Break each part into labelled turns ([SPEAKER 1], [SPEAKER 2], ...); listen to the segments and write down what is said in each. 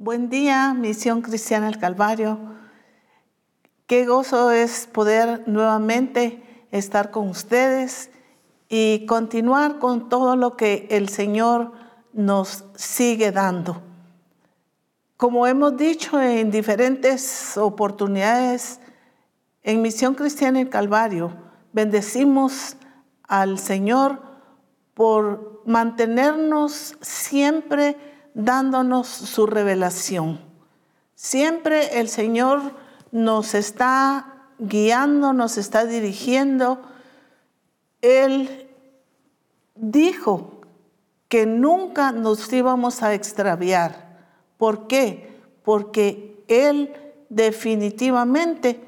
[SPEAKER 1] Buen día, Misión Cristiana del Calvario. Qué gozo es poder nuevamente estar con ustedes y continuar con todo lo que el Señor nos sigue dando. Como hemos dicho en diferentes oportunidades, en Misión Cristiana del Calvario, bendecimos al Señor por mantenernos siempre dándonos su revelación. Siempre el Señor nos está guiando, nos está dirigiendo. Él dijo que nunca nos íbamos a extraviar. ¿Por qué? Porque Él definitivamente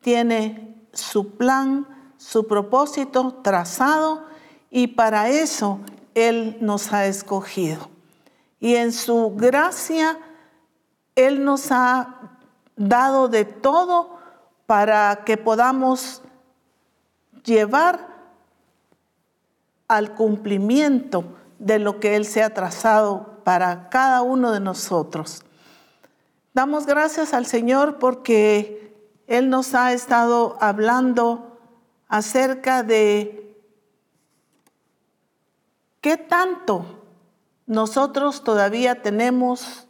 [SPEAKER 1] tiene su plan, su propósito trazado y para eso Él nos ha escogido. Y en su gracia, Él nos ha dado de todo para que podamos llevar al cumplimiento de lo que Él se ha trazado para cada uno de nosotros. Damos gracias al Señor porque Él nos ha estado hablando acerca de qué tanto nosotros todavía tenemos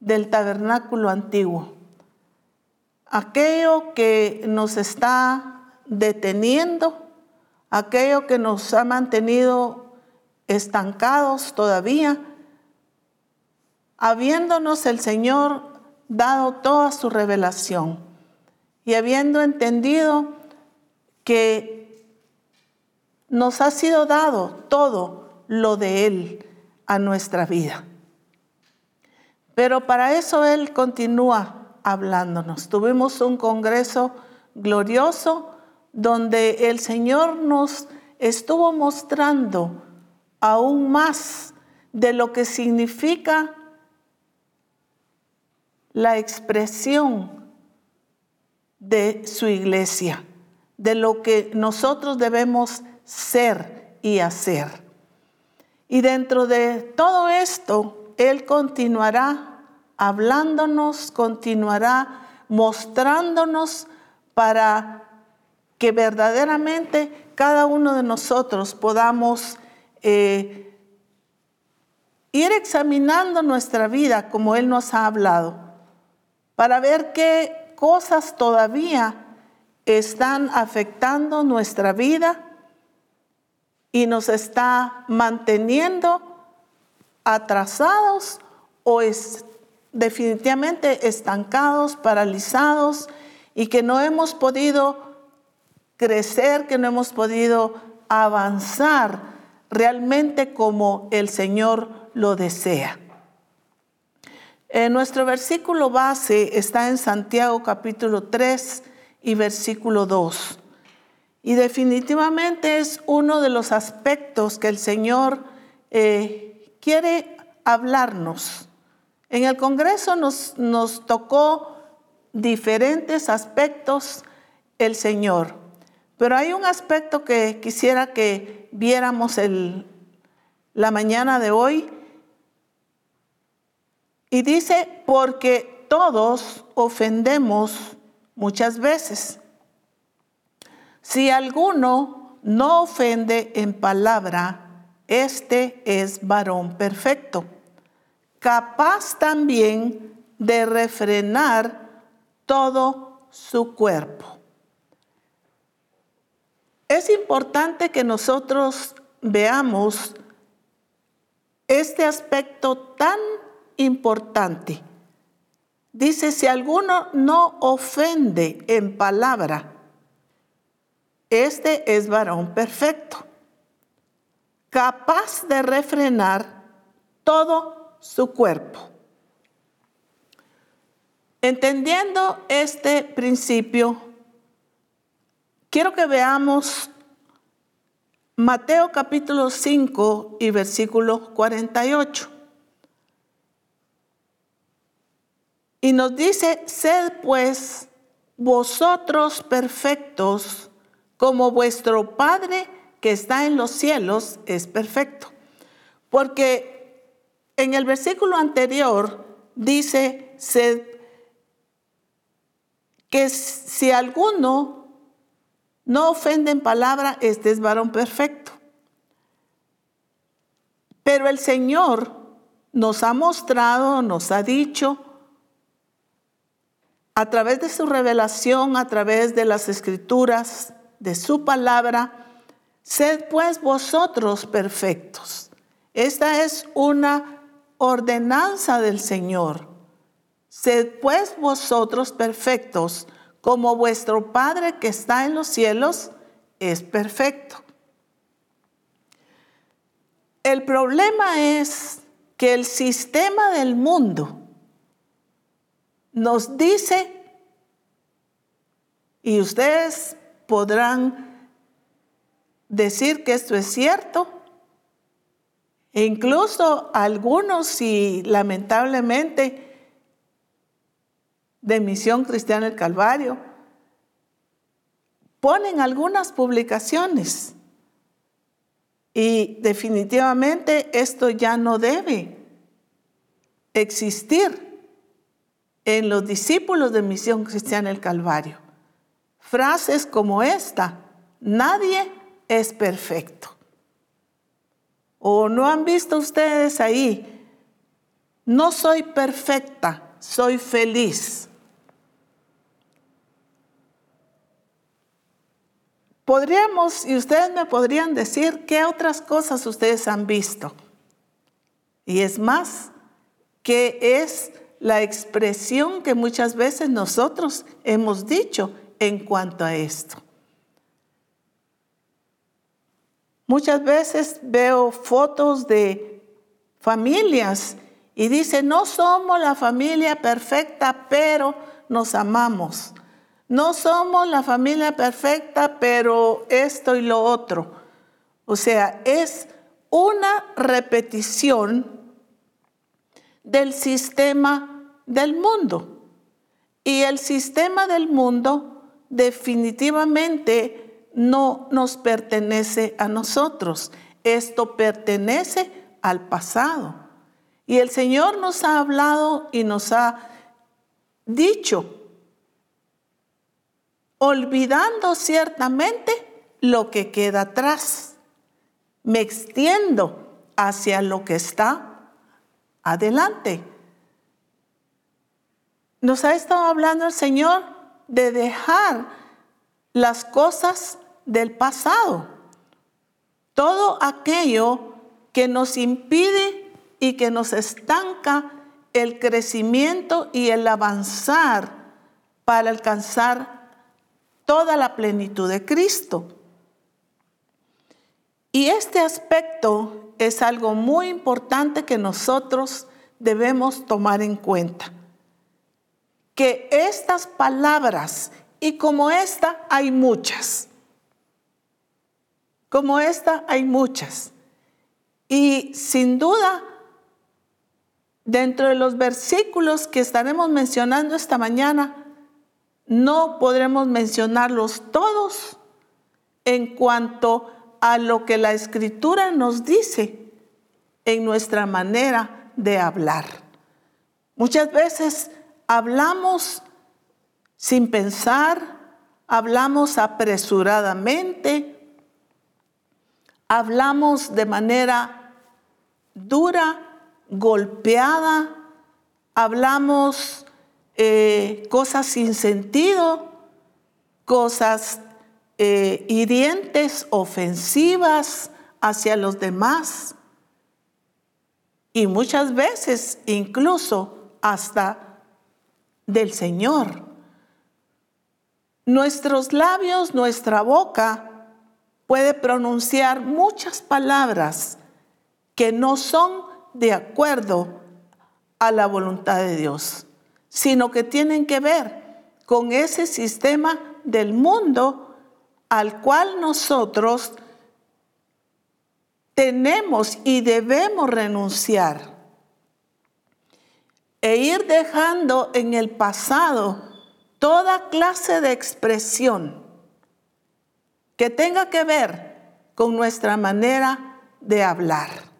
[SPEAKER 1] del tabernáculo antiguo. Aquello que nos está deteniendo, aquello que nos ha mantenido estancados todavía, habiéndonos el Señor dado toda su revelación y habiendo entendido que nos ha sido dado todo lo de Él a nuestra vida. Pero para eso Él continúa hablándonos. Tuvimos un congreso glorioso donde el Señor nos estuvo mostrando aún más de lo que significa la expresión de su iglesia, de lo que nosotros debemos ser y hacer. Y dentro de todo esto, Él continuará hablándonos, continuará mostrándonos para que verdaderamente cada uno de nosotros podamos eh, ir examinando nuestra vida como Él nos ha hablado, para ver qué cosas todavía están afectando nuestra vida y nos está manteniendo atrasados o es definitivamente estancados, paralizados y que no hemos podido crecer, que no hemos podido avanzar realmente como el Señor lo desea. Nuestro versículo base está en Santiago capítulo 3 y versículo 2. Y definitivamente es uno de los aspectos que el Señor eh, quiere hablarnos. En el Congreso nos, nos tocó diferentes aspectos el Señor, pero hay un aspecto que quisiera que viéramos la mañana de hoy. Y dice, porque todos ofendemos muchas veces. Si alguno no ofende en palabra, este es varón perfecto, capaz también de refrenar todo su cuerpo. Es importante que nosotros veamos este aspecto tan importante. Dice, si alguno no ofende en palabra, este es varón perfecto, capaz de refrenar todo su cuerpo. Entendiendo este principio, quiero que veamos Mateo capítulo 5 y versículo 48. Y nos dice, sed pues vosotros perfectos como vuestro Padre que está en los cielos es perfecto. Porque en el versículo anterior dice que si alguno no ofende en palabra, este es varón perfecto. Pero el Señor nos ha mostrado, nos ha dicho, a través de su revelación, a través de las escrituras, de su palabra, sed pues vosotros perfectos. Esta es una ordenanza del Señor. Sed pues vosotros perfectos, como vuestro Padre que está en los cielos es perfecto. El problema es que el sistema del mundo nos dice, y ustedes podrán decir que esto es cierto, e incluso algunos, y lamentablemente, de Misión Cristiana el Calvario, ponen algunas publicaciones. Y definitivamente esto ya no debe existir en los discípulos de Misión Cristiana el Calvario. Frases como esta, nadie es perfecto. ¿O no han visto ustedes ahí? No soy perfecta, soy feliz. Podríamos, y ustedes me podrían decir qué otras cosas ustedes han visto. Y es más, ¿qué es la expresión que muchas veces nosotros hemos dicho en cuanto a esto. Muchas veces veo fotos de familias y dice, no somos la familia perfecta, pero nos amamos. No somos la familia perfecta, pero esto y lo otro. O sea, es una repetición del sistema del mundo. Y el sistema del mundo definitivamente no nos pertenece a nosotros. Esto pertenece al pasado. Y el Señor nos ha hablado y nos ha dicho, olvidando ciertamente lo que queda atrás, me extiendo hacia lo que está adelante. Nos ha estado hablando el Señor de dejar las cosas del pasado. Todo aquello que nos impide y que nos estanca el crecimiento y el avanzar para alcanzar toda la plenitud de Cristo. Y este aspecto es algo muy importante que nosotros debemos tomar en cuenta que estas palabras, y como esta hay muchas, como esta hay muchas, y sin duda, dentro de los versículos que estaremos mencionando esta mañana, no podremos mencionarlos todos en cuanto a lo que la escritura nos dice en nuestra manera de hablar. Muchas veces hablamos sin pensar, hablamos apresuradamente, hablamos de manera dura, golpeada, hablamos eh, cosas sin sentido, cosas eh, hirientes, ofensivas hacia los demás y muchas veces incluso hasta del Señor. Nuestros labios, nuestra boca puede pronunciar muchas palabras que no son de acuerdo a la voluntad de Dios, sino que tienen que ver con ese sistema del mundo al cual nosotros tenemos y debemos renunciar e ir dejando en el pasado toda clase de expresión que tenga que ver con nuestra manera de hablar.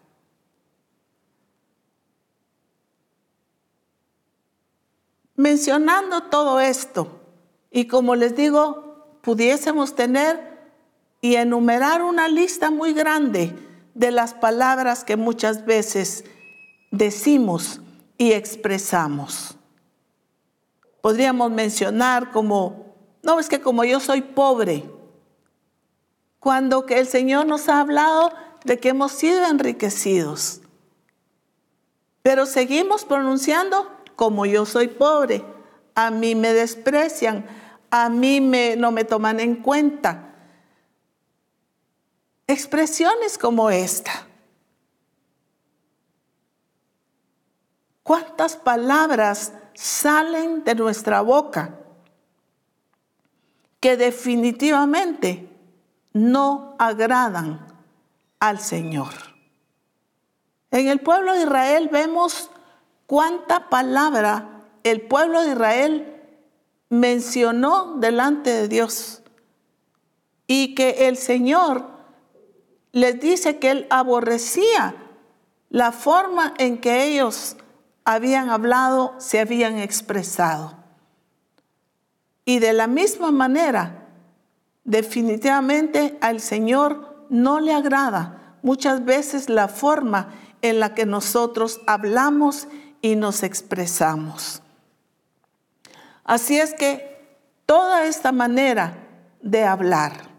[SPEAKER 1] mencionando todo esto, y como les digo, pudiésemos tener y enumerar una lista muy grande de las palabras que muchas veces decimos y expresamos. Podríamos mencionar como, no, es que como yo soy pobre, cuando que el Señor nos ha hablado de que hemos sido enriquecidos, pero seguimos pronunciando como yo soy pobre, a mí me desprecian, a mí me, no me toman en cuenta. Expresiones como esta. ¿Cuántas palabras salen de nuestra boca que definitivamente no agradan al Señor? En el pueblo de Israel vemos cuánta palabra el pueblo de Israel mencionó delante de Dios y que el Señor les dice que él aborrecía la forma en que ellos habían hablado, se habían expresado. Y de la misma manera, definitivamente al Señor no le agrada muchas veces la forma en la que nosotros hablamos y nos expresamos. Así es que toda esta manera de hablar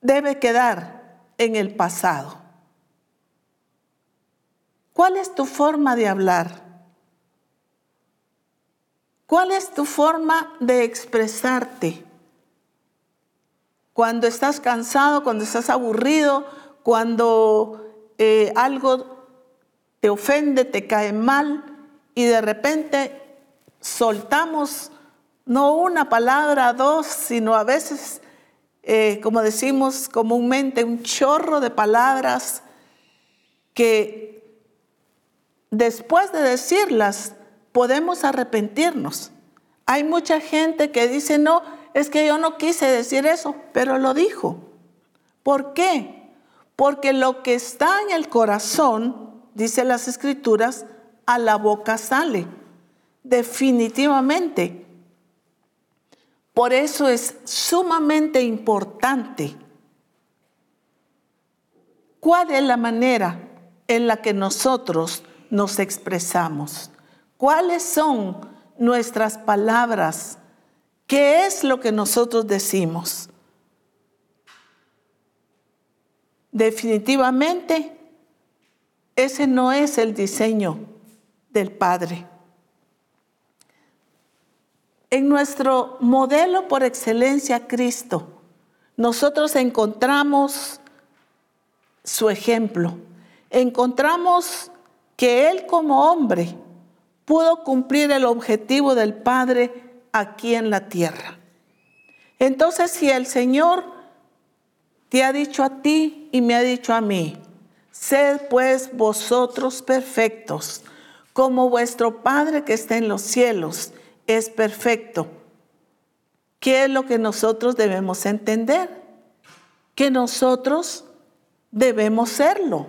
[SPEAKER 1] debe quedar en el pasado. ¿Cuál es tu forma de hablar? ¿Cuál es tu forma de expresarte? Cuando estás cansado, cuando estás aburrido, cuando eh, algo te ofende, te cae mal, y de repente soltamos no una palabra, dos, sino a veces, eh, como decimos comúnmente, un chorro de palabras que después de decirlas podemos arrepentirnos. Hay mucha gente que dice, no, es que yo no quise decir eso, pero lo dijo. ¿Por qué? Porque lo que está en el corazón, dice las escrituras, a la boca sale. Definitivamente. Por eso es sumamente importante cuál es la manera en la que nosotros nos expresamos. ¿Cuáles son nuestras palabras? ¿Qué es lo que nosotros decimos? Definitivamente, ese no es el diseño del Padre. En nuestro modelo por excelencia, Cristo, nosotros encontramos su ejemplo. Encontramos que Él como hombre pudo cumplir el objetivo del Padre aquí en la tierra. Entonces, si el Señor te ha dicho a ti y me ha dicho a mí, sed pues vosotros perfectos, como vuestro Padre que está en los cielos es perfecto. ¿Qué es lo que nosotros debemos entender? Que nosotros debemos serlo.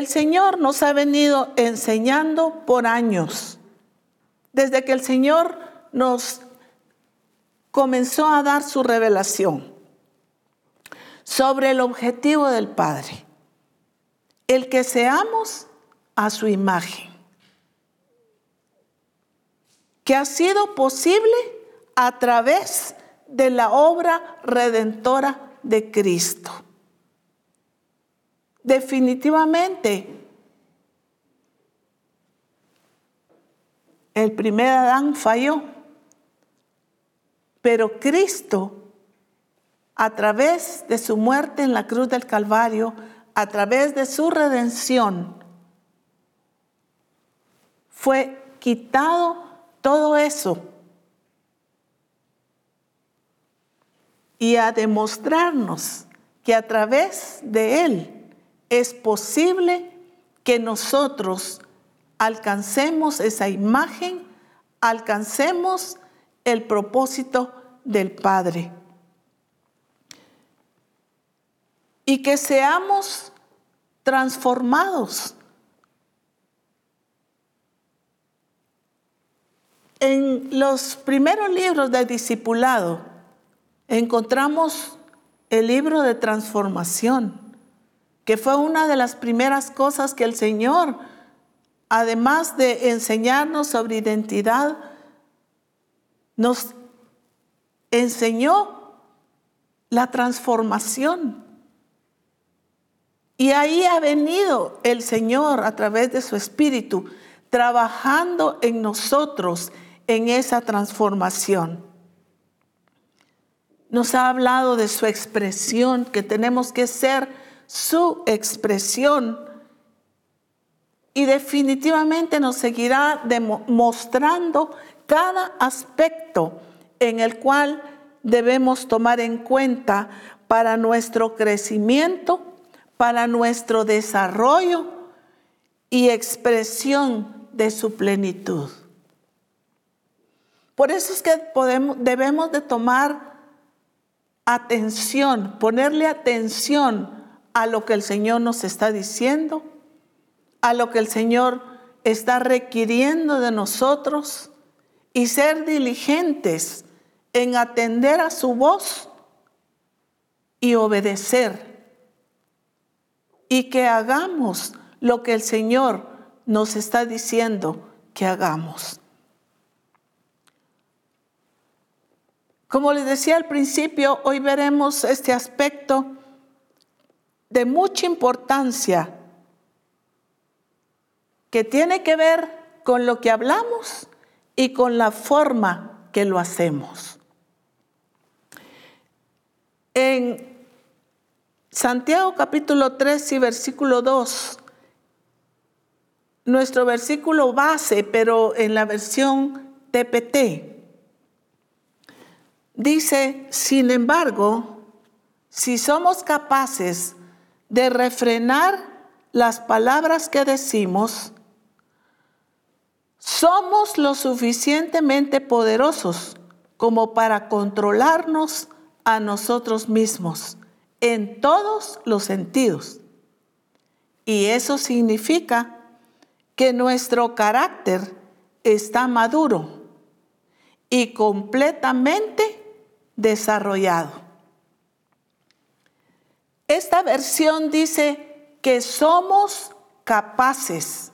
[SPEAKER 1] El Señor nos ha venido enseñando por años, desde que el Señor nos comenzó a dar su revelación sobre el objetivo del Padre el que seamos a su imagen, que ha sido posible a través de la obra redentora de Cristo. Definitivamente, el primer Adán falló, pero Cristo, a través de su muerte en la cruz del Calvario, a través de su redención, fue quitado todo eso. Y a demostrarnos que a través de Él es posible que nosotros alcancemos esa imagen, alcancemos el propósito del Padre. y que seamos transformados. En los primeros libros de discipulado encontramos el libro de transformación, que fue una de las primeras cosas que el Señor, además de enseñarnos sobre identidad, nos enseñó la transformación. Y ahí ha venido el Señor a través de su Espíritu, trabajando en nosotros en esa transformación. Nos ha hablado de su expresión, que tenemos que ser su expresión. Y definitivamente nos seguirá mostrando cada aspecto en el cual debemos tomar en cuenta para nuestro crecimiento, para nuestro desarrollo y expresión de su plenitud. Por eso es que debemos de tomar atención, ponerle atención a lo que el Señor nos está diciendo, a lo que el Señor está requiriendo de nosotros y ser diligentes en atender a su voz y obedecer. Y que hagamos lo que el Señor nos está diciendo que hagamos. Como les decía al principio, hoy veremos este aspecto de mucha importancia que tiene que ver con lo que hablamos y con la forma que lo hacemos. En Santiago capítulo 3 y versículo 2, nuestro versículo base, pero en la versión TPT, Dice, sin embargo, si somos capaces de refrenar las palabras que decimos, somos lo suficientemente poderosos como para controlarnos a nosotros mismos en todos los sentidos. Y eso significa que nuestro carácter está maduro y completamente desarrollado. Esta versión dice que somos capaces.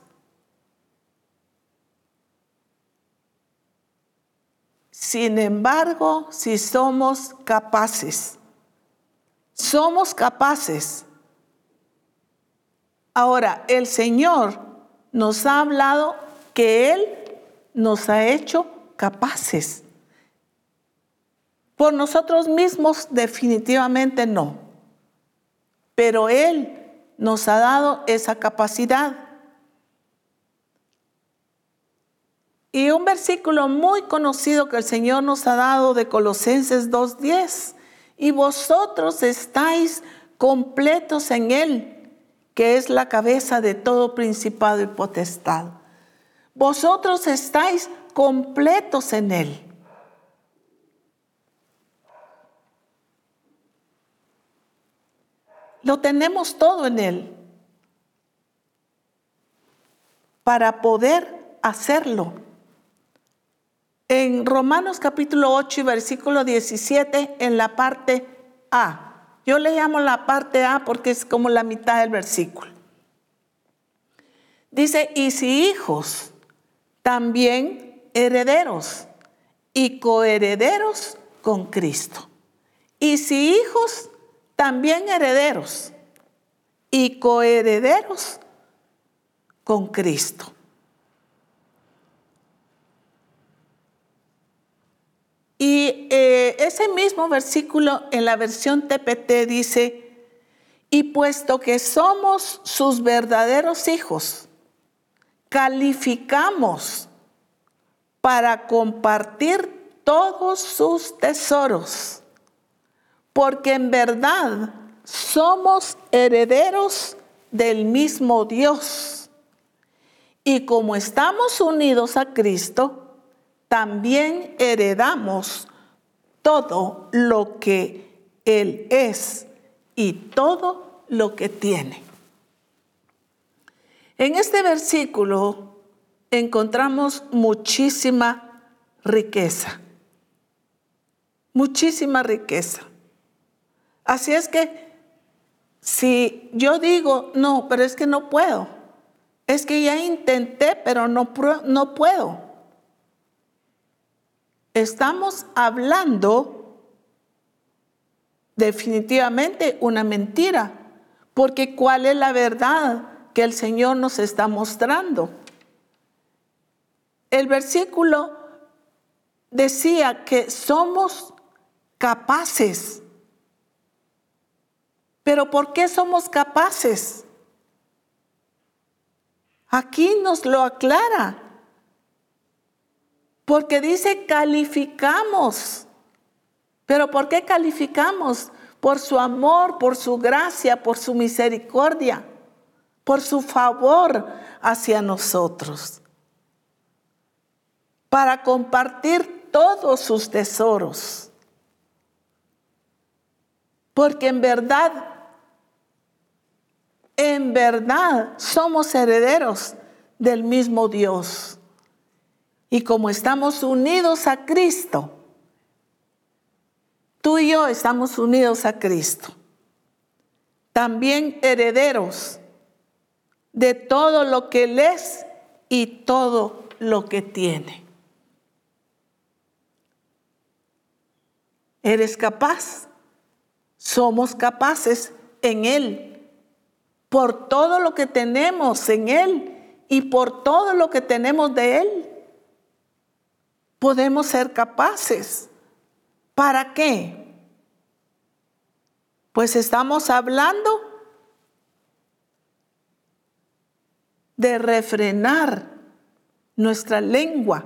[SPEAKER 1] Sin embargo, si somos capaces, somos capaces. Ahora, el Señor nos ha hablado que Él nos ha hecho capaces. Por nosotros mismos definitivamente no. Pero Él nos ha dado esa capacidad. Y un versículo muy conocido que el Señor nos ha dado de Colosenses 2.10. Y vosotros estáis completos en Él, que es la cabeza de todo principado y potestad. Vosotros estáis completos en Él. Lo tenemos todo en Él para poder hacerlo. En Romanos capítulo 8 y versículo 17, en la parte A. Yo le llamo la parte A porque es como la mitad del versículo. Dice, y si hijos, también herederos y coherederos con Cristo. Y si hijos, también herederos y coherederos con Cristo. Y eh, ese mismo versículo en la versión TPT dice, y puesto que somos sus verdaderos hijos, calificamos para compartir todos sus tesoros porque en verdad somos herederos del mismo Dios. Y como estamos unidos a Cristo, también heredamos todo lo que Él es y todo lo que tiene. En este versículo encontramos muchísima riqueza, muchísima riqueza. Así es que si yo digo, no, pero es que no puedo, es que ya intenté, pero no, no puedo. Estamos hablando definitivamente una mentira, porque ¿cuál es la verdad que el Señor nos está mostrando? El versículo decía que somos capaces. Pero ¿por qué somos capaces? Aquí nos lo aclara. Porque dice calificamos. Pero ¿por qué calificamos? Por su amor, por su gracia, por su misericordia, por su favor hacia nosotros. Para compartir todos sus tesoros. Porque en verdad en verdad somos herederos del mismo Dios. Y como estamos unidos a Cristo, tú y yo estamos unidos a Cristo, también herederos de todo lo que Él es y todo lo que tiene. ¿Eres capaz? Somos capaces en Él por todo lo que tenemos en Él y por todo lo que tenemos de Él. Podemos ser capaces. ¿Para qué? Pues estamos hablando de refrenar nuestra lengua,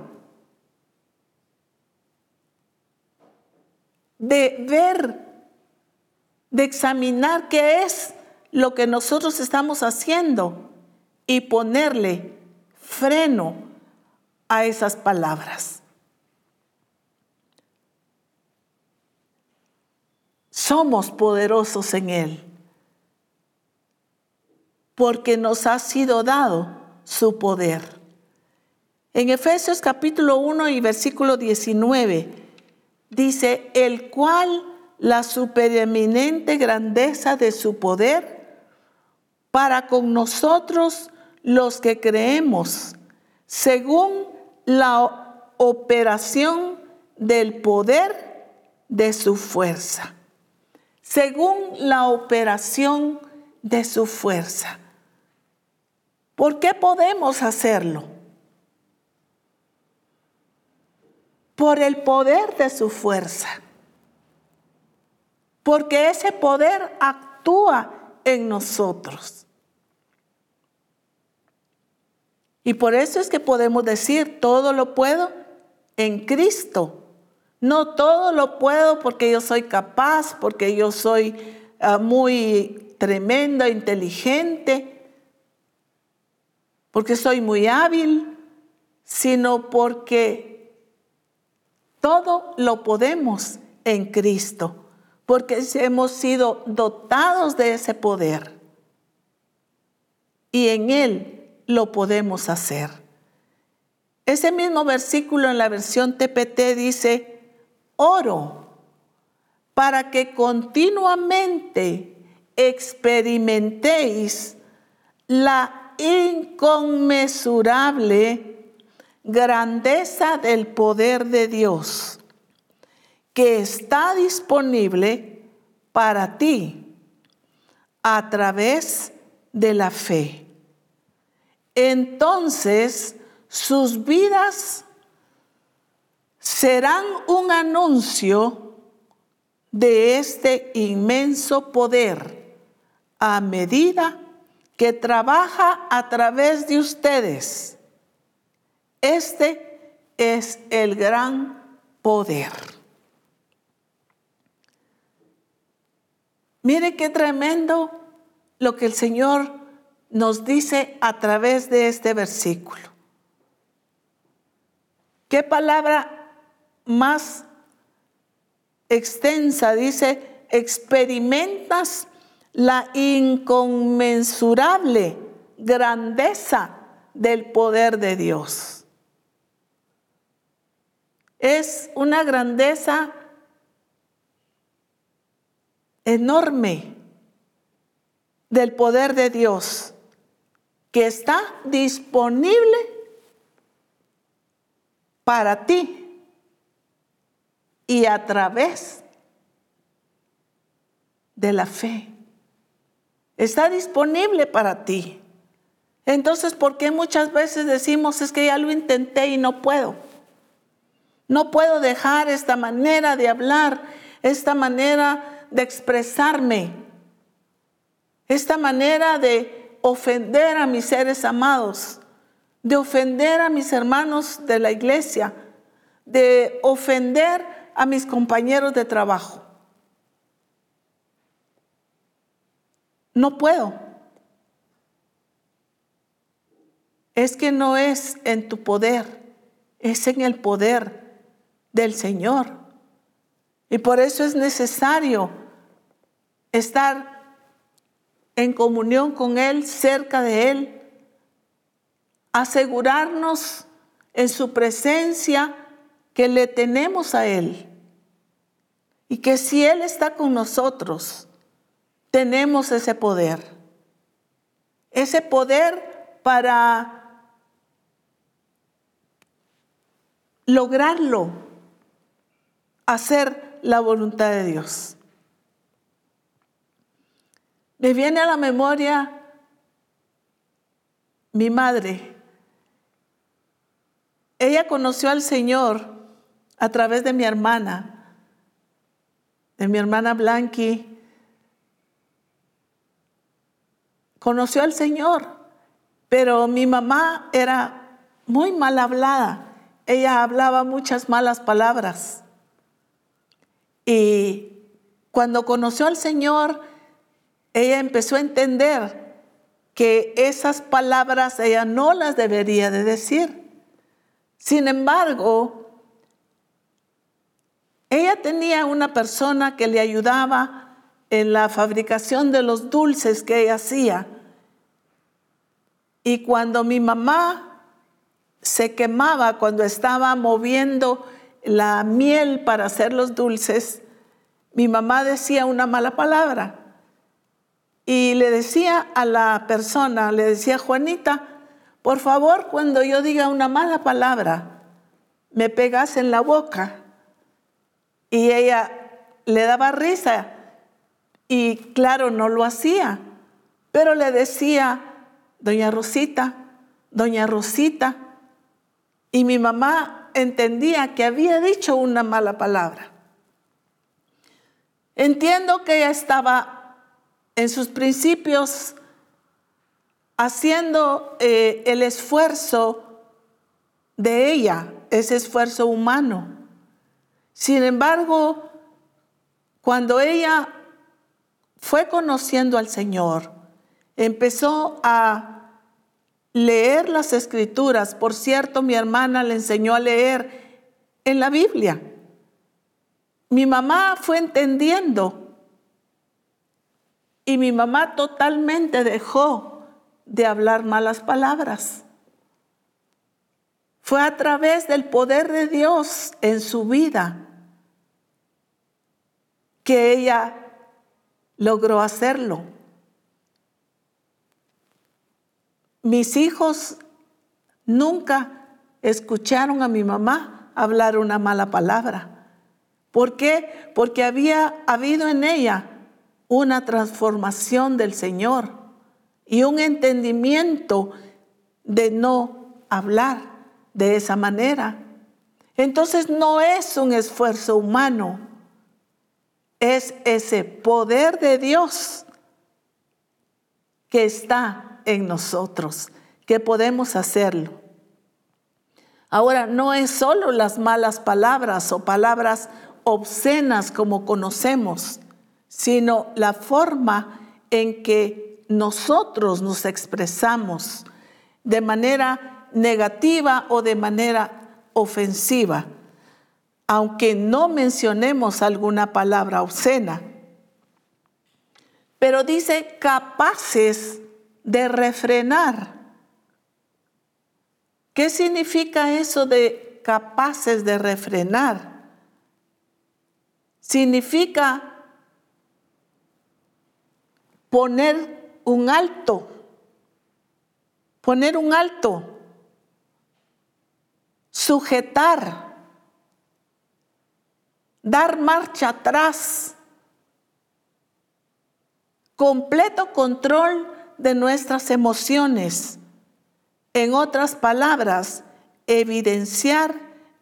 [SPEAKER 1] de ver, de examinar qué es lo que nosotros estamos haciendo y ponerle freno a esas palabras. Somos poderosos en Él porque nos ha sido dado su poder. En Efesios capítulo 1 y versículo 19 dice, el cual la supereminente grandeza de su poder para con nosotros los que creemos, según la operación del poder de su fuerza. Según la operación de su fuerza. ¿Por qué podemos hacerlo? Por el poder de su fuerza. Porque ese poder actúa en nosotros. Y por eso es que podemos decir, todo lo puedo en Cristo. No todo lo puedo porque yo soy capaz, porque yo soy ah, muy tremenda, inteligente, porque soy muy hábil, sino porque todo lo podemos en Cristo, porque hemos sido dotados de ese poder. Y en Él lo podemos hacer. Ese mismo versículo en la versión TPT dice, oro para que continuamente experimentéis la inconmensurable grandeza del poder de Dios que está disponible para ti a través de la fe entonces sus vidas serán un anuncio de este inmenso poder a medida que trabaja a través de ustedes. Este es el gran poder. Mire qué tremendo lo que el Señor nos dice a través de este versículo. ¿Qué palabra más extensa? Dice, experimentas la inconmensurable grandeza del poder de Dios. Es una grandeza enorme del poder de Dios que está disponible para ti y a través de la fe. Está disponible para ti. Entonces, ¿por qué muchas veces decimos es que ya lo intenté y no puedo? No puedo dejar esta manera de hablar, esta manera de expresarme, esta manera de ofender a mis seres amados, de ofender a mis hermanos de la iglesia, de ofender a mis compañeros de trabajo. No puedo. Es que no es en tu poder, es en el poder del Señor. Y por eso es necesario estar en comunión con Él, cerca de Él, asegurarnos en su presencia que le tenemos a Él y que si Él está con nosotros, tenemos ese poder. Ese poder para lograrlo, hacer la voluntad de Dios. Me viene a la memoria mi madre. Ella conoció al Señor a través de mi hermana, de mi hermana Blanqui. Conoció al Señor, pero mi mamá era muy mal hablada. Ella hablaba muchas malas palabras. Y cuando conoció al Señor, ella empezó a entender que esas palabras ella no las debería de decir. Sin embargo, ella tenía una persona que le ayudaba en la fabricación de los dulces que ella hacía. Y cuando mi mamá se quemaba, cuando estaba moviendo la miel para hacer los dulces, mi mamá decía una mala palabra. Y le decía a la persona, le decía, Juanita, por favor, cuando yo diga una mala palabra, me pegas en la boca. Y ella le daba risa y claro, no lo hacía, pero le decía, doña Rosita, doña Rosita, y mi mamá entendía que había dicho una mala palabra. Entiendo que ella estaba en sus principios haciendo eh, el esfuerzo de ella, ese esfuerzo humano. Sin embargo, cuando ella fue conociendo al Señor, empezó a leer las escrituras. Por cierto, mi hermana le enseñó a leer en la Biblia. Mi mamá fue entendiendo y mi mamá totalmente dejó de hablar malas palabras. Fue a través del poder de Dios en su vida que ella logró hacerlo. Mis hijos nunca escucharon a mi mamá hablar una mala palabra. ¿Por qué? Porque había habido en ella una transformación del Señor y un entendimiento de no hablar de esa manera. Entonces no es un esfuerzo humano, es ese poder de Dios que está en nosotros, que podemos hacerlo. Ahora, no es solo las malas palabras o palabras obscenas como conocemos, sino la forma en que nosotros nos expresamos de manera negativa o de manera ofensiva, aunque no mencionemos alguna palabra obscena. Pero dice capaces de refrenar. ¿Qué significa eso de capaces de refrenar? Significa poner un alto, poner un alto, sujetar, dar marcha atrás, completo control de nuestras emociones. En otras palabras, evidenciar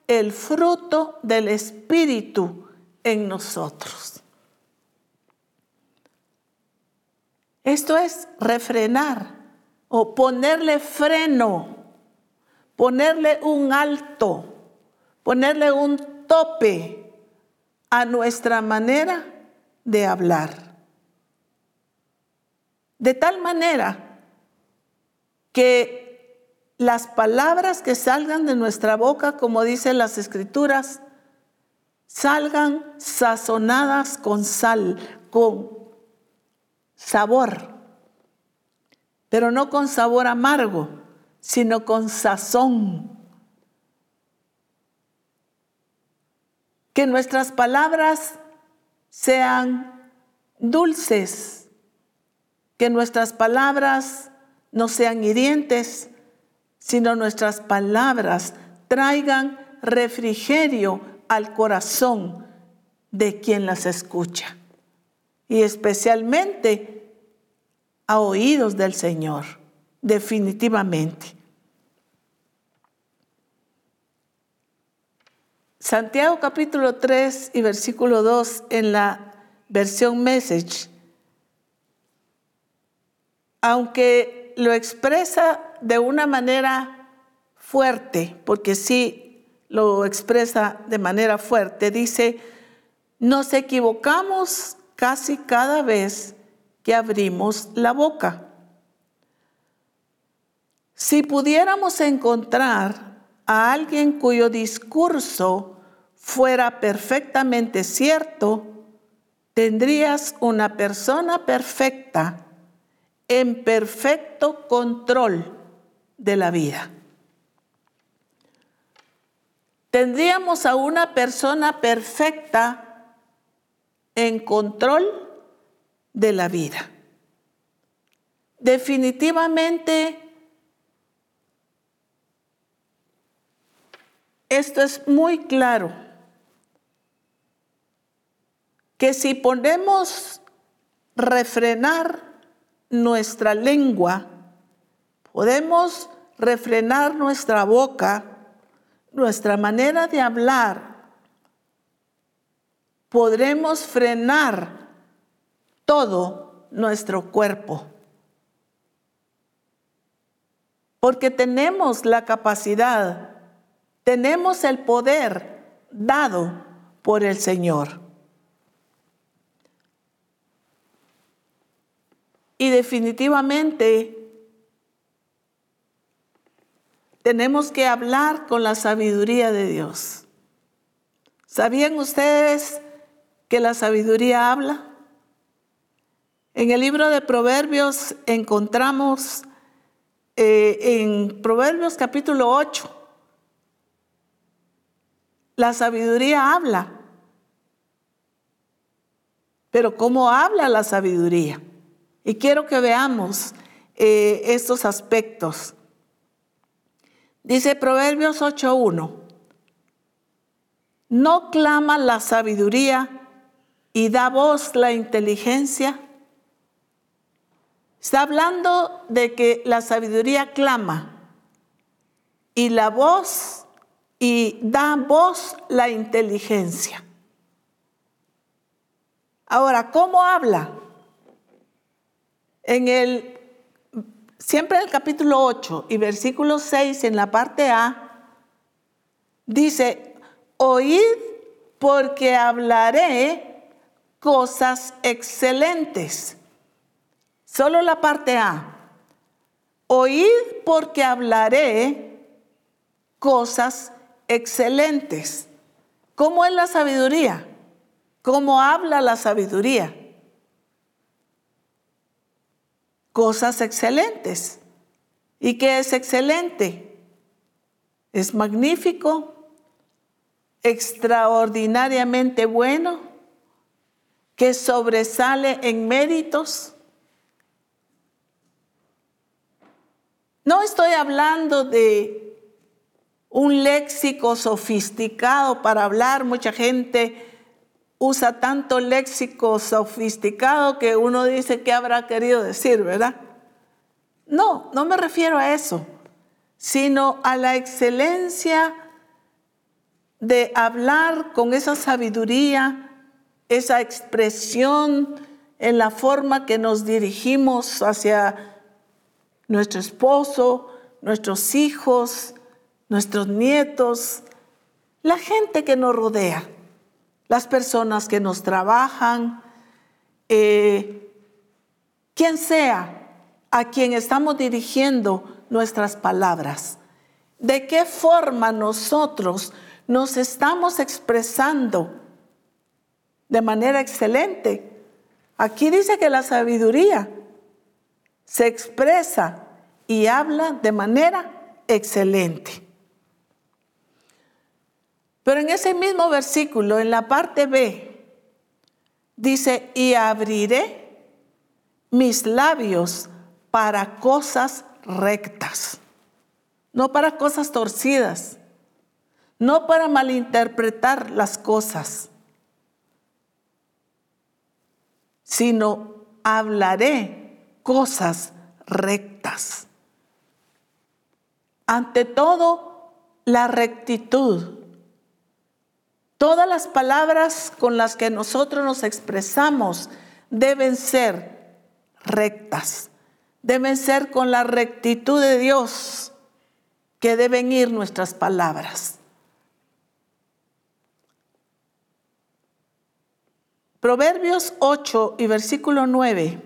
[SPEAKER 1] el fruto del Espíritu en nosotros. Esto es refrenar o ponerle freno, ponerle un alto, ponerle un tope a nuestra manera de hablar. De tal manera que las palabras que salgan de nuestra boca, como dicen las escrituras, salgan sazonadas con sal, con sabor, pero no con sabor amargo, sino con sazón. Que nuestras palabras sean dulces, que nuestras palabras no sean hirientes, sino nuestras palabras traigan refrigerio al corazón de quien las escucha y especialmente a oídos del Señor, definitivamente. Santiago capítulo 3 y versículo 2 en la versión Message aunque lo expresa de una manera fuerte, porque sí lo expresa de manera fuerte, dice, nos equivocamos casi cada vez que abrimos la boca. Si pudiéramos encontrar a alguien cuyo discurso fuera perfectamente cierto, tendrías una persona perfecta en perfecto control de la vida. Tendríamos a una persona perfecta en control de la vida. Definitivamente, esto es muy claro, que si ponemos refrenar nuestra lengua, podemos refrenar nuestra boca, nuestra manera de hablar, podremos frenar todo nuestro cuerpo. Porque tenemos la capacidad, tenemos el poder dado por el Señor. Y definitivamente tenemos que hablar con la sabiduría de Dios. ¿Sabían ustedes que la sabiduría habla? En el libro de Proverbios encontramos eh, en Proverbios capítulo 8, la sabiduría habla. Pero ¿cómo habla la sabiduría? Y quiero que veamos eh, estos aspectos. Dice Proverbios 8.1, no clama la sabiduría y da voz la inteligencia. Está hablando de que la sabiduría clama y la voz y da voz la inteligencia. Ahora, ¿cómo habla? En el, siempre en el capítulo 8 y versículo 6 en la parte A, dice, oíd porque hablaré cosas excelentes. Solo la parte A. Oíd porque hablaré cosas excelentes. ¿Cómo es la sabiduría? ¿Cómo habla la sabiduría? cosas excelentes. ¿Y qué es excelente? Es magnífico, extraordinariamente bueno, que sobresale en méritos. No estoy hablando de un léxico sofisticado para hablar. Mucha gente usa tanto léxico sofisticado que uno dice qué habrá querido decir, ¿verdad? No, no me refiero a eso, sino a la excelencia de hablar con esa sabiduría, esa expresión en la forma que nos dirigimos hacia nuestro esposo, nuestros hijos, nuestros nietos, la gente que nos rodea las personas que nos trabajan, eh, quien sea a quien estamos dirigiendo nuestras palabras. ¿De qué forma nosotros nos estamos expresando de manera excelente? Aquí dice que la sabiduría se expresa y habla de manera excelente. Pero en ese mismo versículo, en la parte B, dice, y abriré mis labios para cosas rectas, no para cosas torcidas, no para malinterpretar las cosas, sino hablaré cosas rectas. Ante todo, la rectitud Todas las palabras con las que nosotros nos expresamos deben ser rectas, deben ser con la rectitud de Dios que deben ir nuestras palabras. Proverbios 8 y versículo 9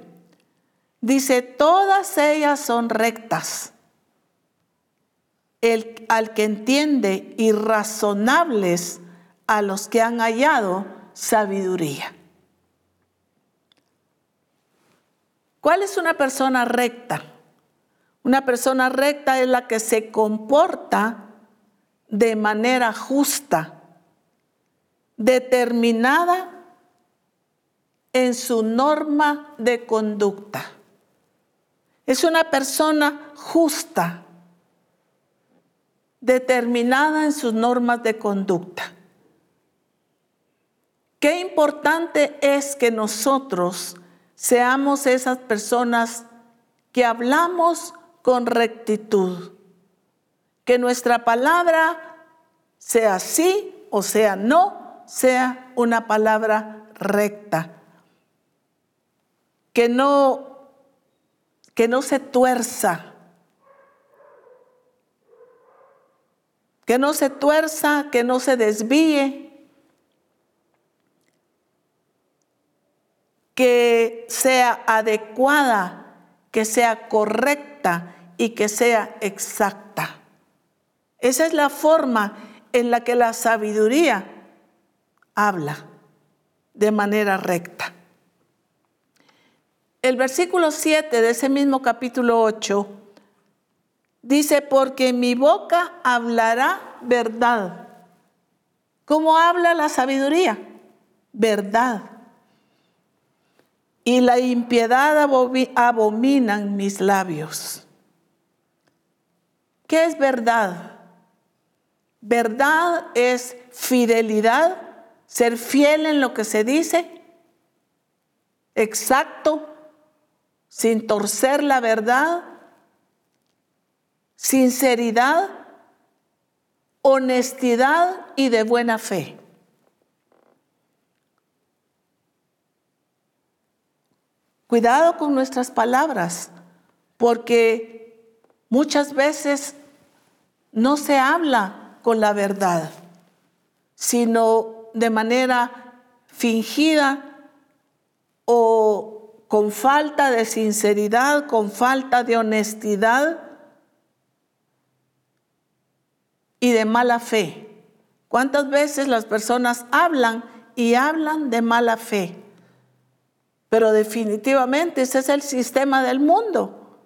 [SPEAKER 1] dice, todas ellas son rectas. El, al que entiende y razonables a los que han hallado sabiduría. ¿Cuál es una persona recta? Una persona recta es la que se comporta de manera justa, determinada en su norma de conducta. Es una persona justa, determinada en sus normas de conducta. Qué importante es que nosotros seamos esas personas que hablamos con rectitud, que nuestra palabra sea sí o sea no, sea una palabra recta, que no que no se tuerza, que no se tuerza, que no se desvíe, que sea adecuada, que sea correcta y que sea exacta. Esa es la forma en la que la sabiduría habla de manera recta. El versículo 7 de ese mismo capítulo 8 dice, porque mi boca hablará verdad. ¿Cómo habla la sabiduría? Verdad y la impiedad abominan mis labios. ¿Qué es verdad? Verdad es fidelidad, ser fiel en lo que se dice, exacto, sin torcer la verdad, sinceridad, honestidad y de buena fe. Cuidado con nuestras palabras, porque muchas veces no se habla con la verdad, sino de manera fingida o con falta de sinceridad, con falta de honestidad y de mala fe. ¿Cuántas veces las personas hablan y hablan de mala fe? pero definitivamente ese es el sistema del mundo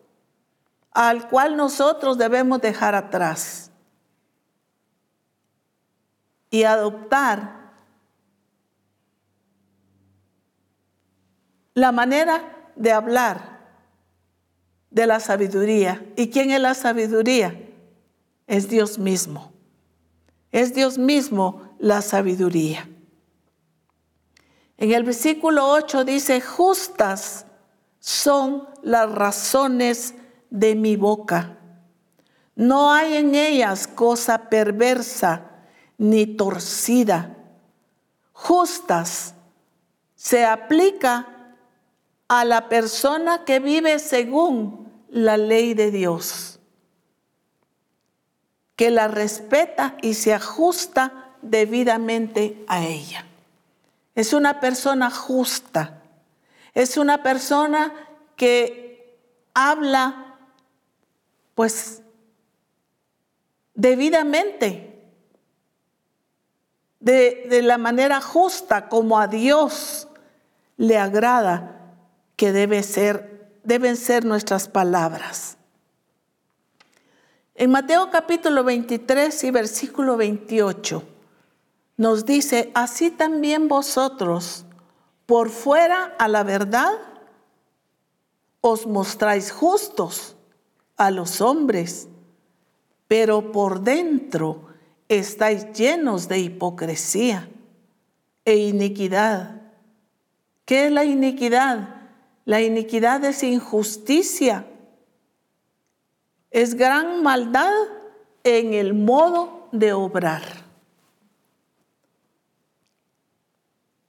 [SPEAKER 1] al cual nosotros debemos dejar atrás y adoptar la manera de hablar de la sabiduría. ¿Y quién es la sabiduría? Es Dios mismo. Es Dios mismo la sabiduría. En el versículo 8 dice, justas son las razones de mi boca. No hay en ellas cosa perversa ni torcida. Justas se aplica a la persona que vive según la ley de Dios, que la respeta y se ajusta debidamente a ella. Es una persona justa, es una persona que habla pues debidamente de, la manera justa como a Dios le agrada que ser, deben ser nuestras palabras. En Mateo capítulo 23 y versículo 28 nos dice, así también vosotros, por fuera a la verdad, os mostráis justos a los hombres, pero por dentro estáis llenos de hipocresía e iniquidad. ¿Qué es la iniquidad? La iniquidad es injusticia, es gran maldad en el modo de obrar.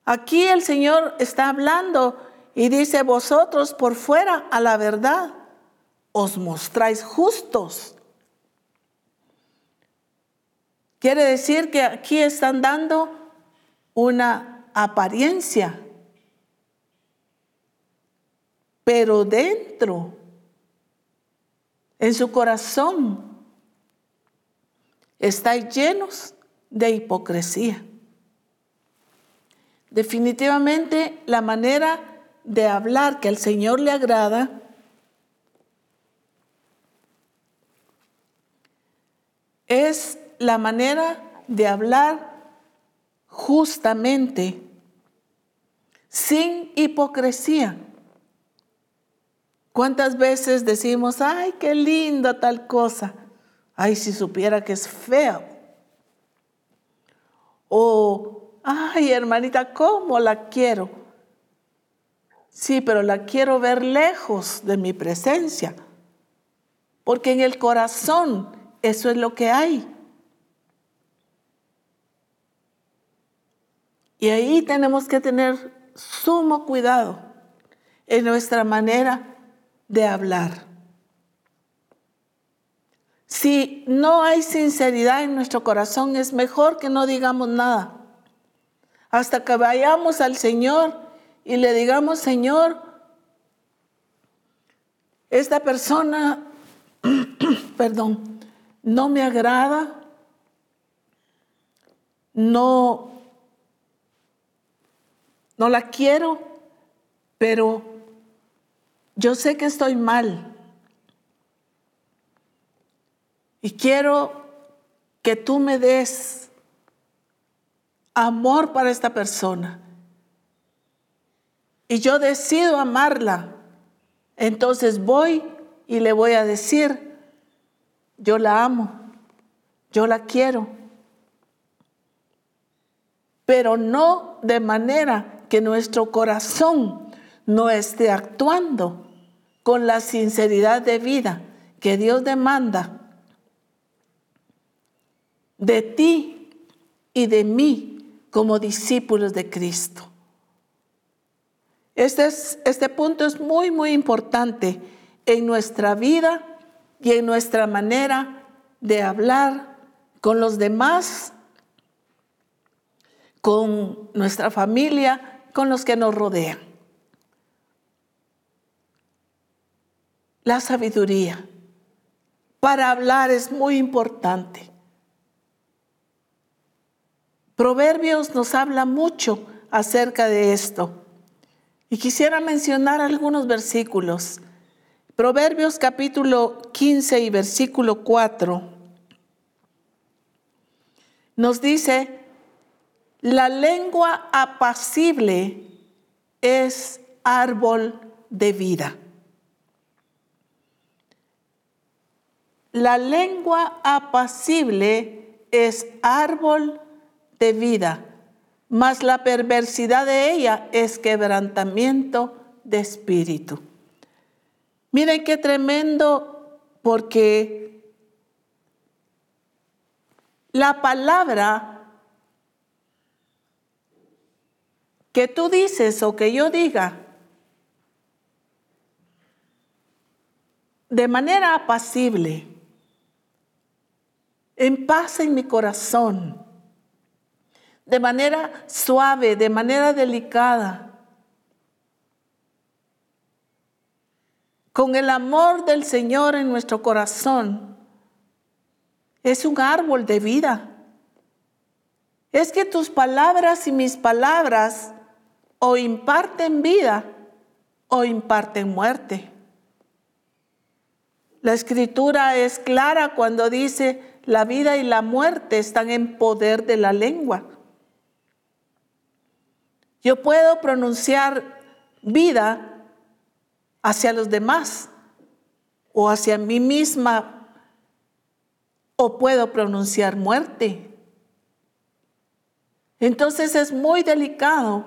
[SPEAKER 1] Aquí el Señor está hablando y dice, vosotros por fuera a la verdad os mostráis justos Quiere decir que aquí están dando una apariencia, pero dentro, en su corazón, están llenos de hipocresía. Definitivamente la manera de hablar que al Señor le agrada es la manera de hablar justamente, sin hipocresía. ¿Cuántas veces decimos, ay, qué lindo tal cosa? Ay, si supiera que es feo. O, ay, hermanita, ¿cómo la quiero? Sí, pero la quiero ver lejos de mi presencia. Porque en el corazón eso es lo que hay. Y ahí tenemos que tener sumo cuidado en nuestra manera de hablar. Si no hay sinceridad en nuestro corazón, es mejor que no digamos nada. Hasta que vayamos al Señor y le digamos, Señor, esta persona, perdón, no me agrada, no no la quiero, pero yo sé que estoy mal. Y quiero que tú me des amor para esta persona. Y yo decido amarla. Entonces voy y le voy a decir, yo la amo, yo la quiero, pero no de manera que nuestro corazón no esté actuando con la sinceridad de vida que Dios demanda de ti y de mí como discípulos de Cristo. Este, es, este punto es muy, muy importante en nuestra vida y en nuestra manera de hablar con los demás, con nuestra familia con los que nos rodean. La sabiduría para hablar es muy importante. Proverbios nos habla mucho acerca de esto. Y quisiera mencionar algunos versículos. Proverbios capítulo 15 y versículo 4 nos dice, la lengua apacible es árbol de vida. La lengua apacible es árbol de vida, mas la perversidad de ella es quebrantamiento de espíritu. Miren qué tremendo porque la palabra que tú dices o que yo diga de manera apacible, en paz en mi corazón, de manera suave, de manera delicada, con el amor del Señor en nuestro corazón, es un árbol de vida. Es que tus palabras y mis palabras o imparten vida o imparten muerte. La escritura es clara cuando dice, la vida y la muerte están en poder de la lengua. Yo puedo pronunciar vida hacia los demás o hacia mí misma o puedo pronunciar muerte. Entonces es muy delicado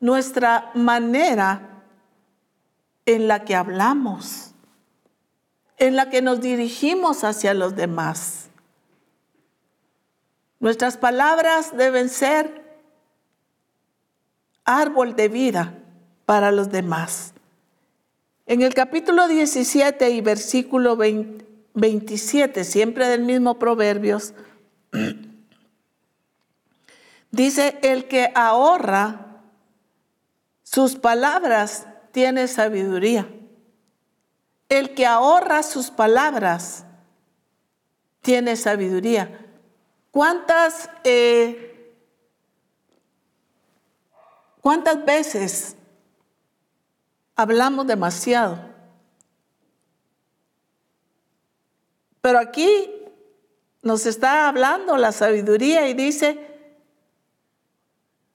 [SPEAKER 1] nuestra manera en la que hablamos, en la que nos dirigimos hacia los demás. Nuestras palabras deben ser árbol de vida para los demás. En el capítulo 17 y versículo 27, siempre del mismo Proverbios, dice, el que ahorra sus palabras tiene sabiduría. El que ahorra sus palabras tiene sabiduría. ¿Cuántas, eh, cuántas veces hablamos demasiado? Pero aquí nos está hablando la sabiduría y dice,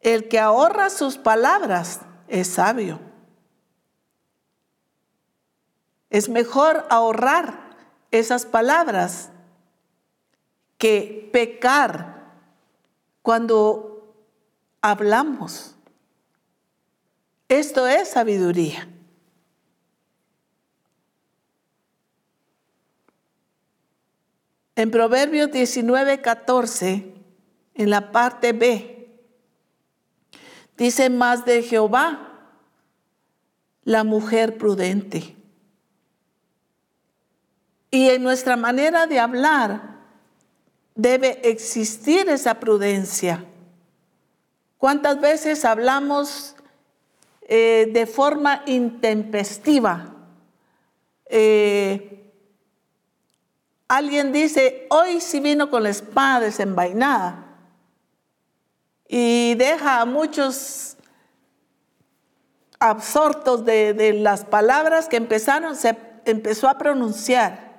[SPEAKER 1] el que ahorra sus palabras es sabio. Es mejor ahorrar esas palabras que pecar cuando hablamos. Esto es sabiduría. En Proverbios 19, 14, en la parte B, Dice más de Jehová, la mujer prudente. Y en nuestra manera de hablar debe existir esa prudencia. ¿Cuántas veces hablamos eh, de forma intempestiva? Eh, alguien dice, hoy sí vino con la espada desenvainada y deja a muchos absortos de, las palabras que empezaron, se empezó a pronunciar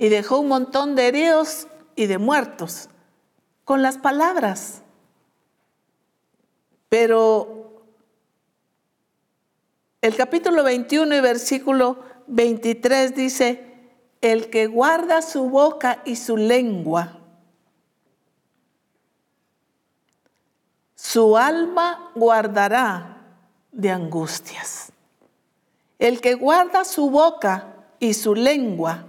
[SPEAKER 1] y dejó un montón de heridos y de muertos con las palabras. Pero el capítulo 21 y versículo 23 dice, el que guarda su boca y su lengua, su alma guardará de angustias. El que guarda su boca y su lengua,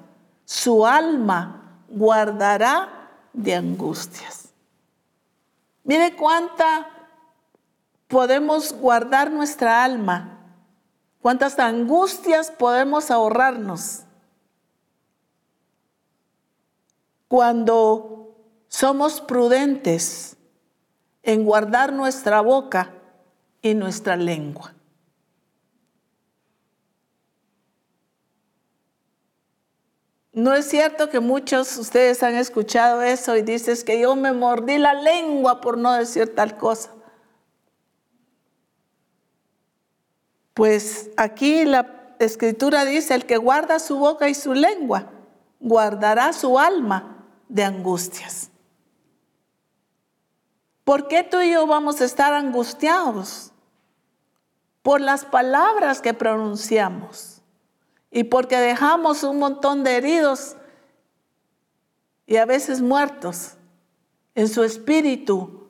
[SPEAKER 1] su alma guardará de angustias. Mire cuánta podemos guardar nuestra alma, cuántas angustias podemos ahorrarnos cuando somos prudentes en guardar nuestra boca y nuestra lengua. No es cierto que muchos de ustedes han escuchado eso y dices que yo me mordí la lengua por no decir tal cosa. Pues aquí la escritura dice, el que guarda su boca y su lengua, guardará su alma de angustias. ¿Por qué tú y yo vamos a estar angustiados? Por las palabras que pronunciamos y porque dejamos un montón de heridos y a veces muertos en su espíritu,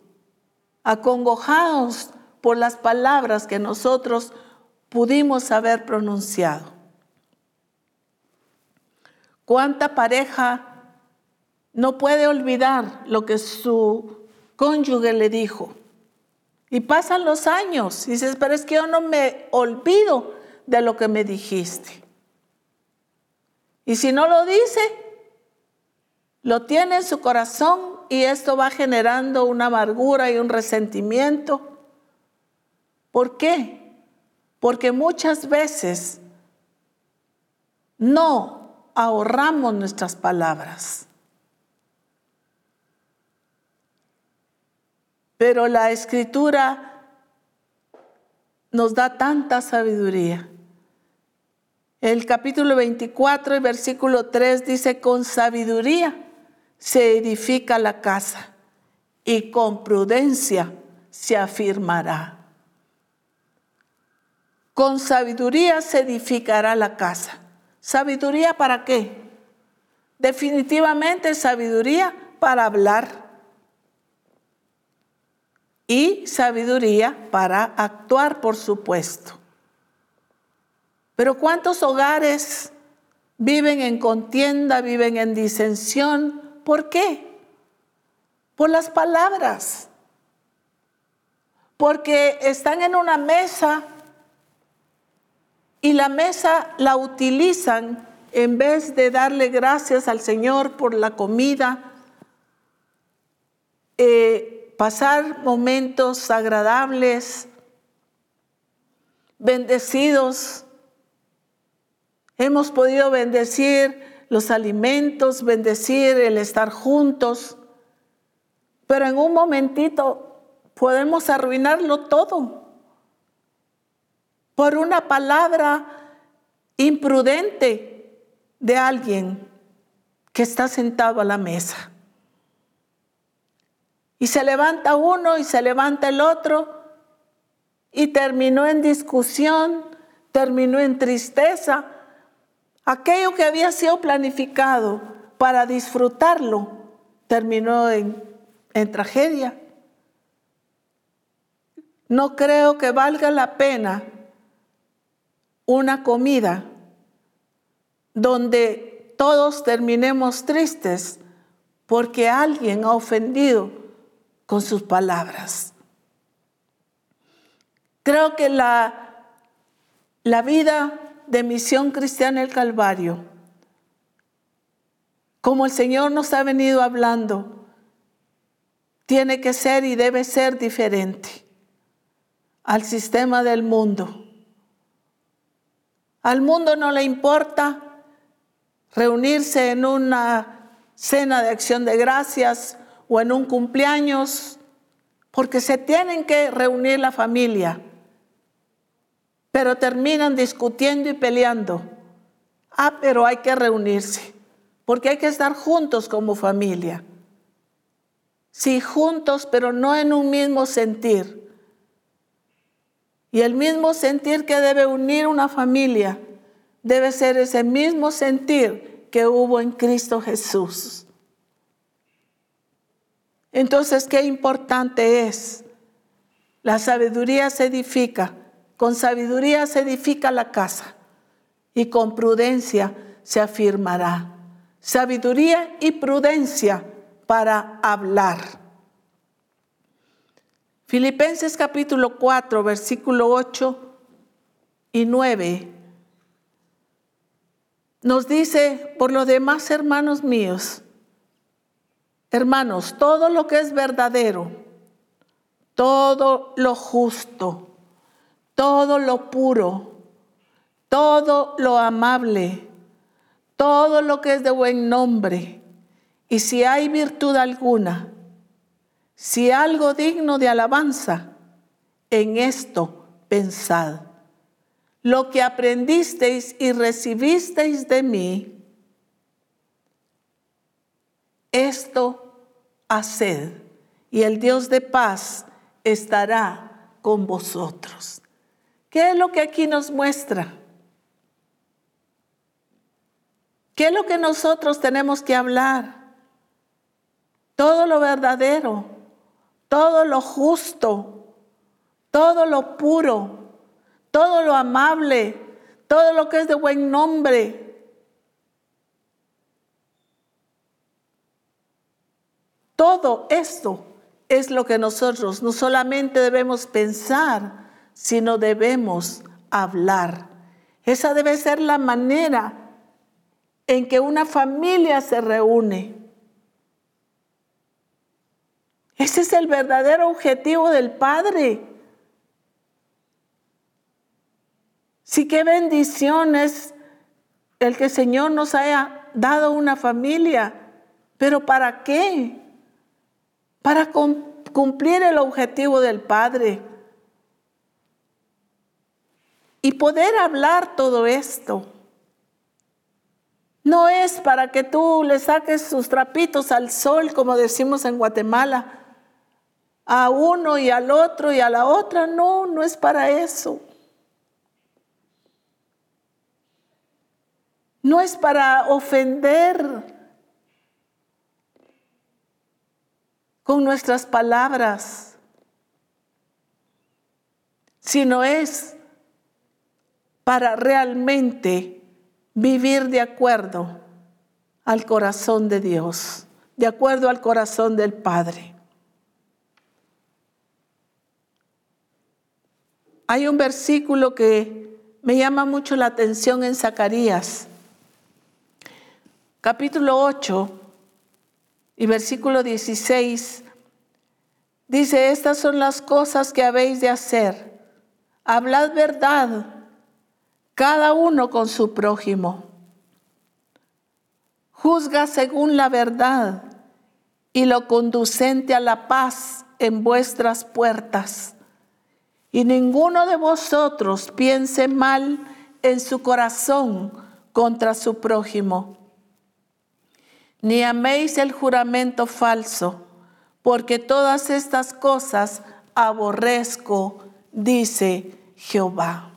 [SPEAKER 1] acongojados por las palabras que nosotros pudimos haber pronunciado. ¿Cuánta pareja no puede olvidar lo que su cónyuge le dijo? Y pasan los años y dices, pero es que yo no me olvido de lo que me dijiste. Y si no lo dice, lo tiene en su corazón y esto va generando una amargura y un resentimiento. ¿Por qué? Porque muchas veces no ahorramos nuestras palabras. Pero la escritura nos da tanta sabiduría. El capítulo 24 y versículo 3 dice, con sabiduría se edifica la casa y con prudencia se afirmará. Con sabiduría se edificará la casa. ¿Sabiduría para qué? Definitivamente sabiduría para hablar y sabiduría para actuar, por supuesto. Pero ¿cuántos hogares viven en contienda, viven en disensión? ¿Por qué? Por las palabras. Porque están en una mesa y la mesa la utilizan en vez de darle gracias al Señor por la comida, eh, pasar momentos agradables, bendecidos. Hemos podido bendecir los alimentos, bendecir el estar juntos, pero en un momentito podemos arruinarlo todo por una palabra imprudente de alguien que está sentado a la mesa. Y se levanta uno y se levanta el otro y terminó en discusión, terminó en tristeza. Aquello que había sido planificado para disfrutarlo terminó en, tragedia. No creo que valga la pena una comida donde todos terminemos tristes porque alguien ha ofendido con sus palabras. Creo que la, la vida de misión cristiana el Calvario, como el Señor nos ha venido hablando, tiene que ser y debe ser diferente al sistema del mundo. Al mundo no le importa reunirse en una cena de acción de gracias o en un cumpleaños, porque se tienen que reunir la familia, pero terminan discutiendo y peleando. Ah, pero hay que reunirse, porque hay que estar juntos como familia. Sí, juntos, pero no en un mismo sentir. Y el mismo sentir que debe unir una familia debe ser ese mismo sentir que hubo en Cristo Jesús. Entonces, qué importante es. La sabiduría se edifica. Con sabiduría se edifica la casa y con prudencia se afirmará. Sabiduría y prudencia para hablar. Filipenses capítulo 4, versículo 8 y 9 nos dice, por lo demás, hermanos míos, hermanos, todo lo que es verdadero, todo lo justo, todo lo puro, todo lo amable, todo lo que es de buen nombre, y si hay virtud alguna, si algo digno de alabanza, en esto pensad. lo que aprendisteis y recibisteis de mí, esto haced, y el Dios de paz estará con vosotros. ¿Qué es lo que aquí nos muestra? ¿Qué es lo que nosotros tenemos que hablar? Todo lo verdadero, todo lo justo, todo lo puro, todo lo amable, todo lo que es de buen nombre. Todo esto es lo que nosotros no solamente debemos pensar, sino debemos hablar. Esa debe ser la manera en que una familia se reúne. Ese es el verdadero objetivo del Padre. Sí, qué bendición es el que el Señor nos haya dado una familia. Pero ¿para qué? Para cumplir el objetivo del Padre. Y poder hablar todo esto. No es para que tú le saques sus trapitos al sol, como decimos en Guatemala, a uno y al otro y a la otra. No, no es para eso. No es para ofender con nuestras palabras, sino es para realmente vivir de acuerdo al corazón de Dios, de acuerdo al corazón del Padre. Hay un versículo que me llama mucho la atención en Zacarías, capítulo 8 y versículo 16. Dice, estas son las cosas que habéis de hacer. Hablad verdad cada uno con su prójimo. Juzga según la verdad y lo conducente a la paz en vuestras puertas. Y ninguno de vosotros piense mal en su corazón contra su prójimo. Ni améis el juramento falso, porque todas estas cosas aborrezco, dice Jehová.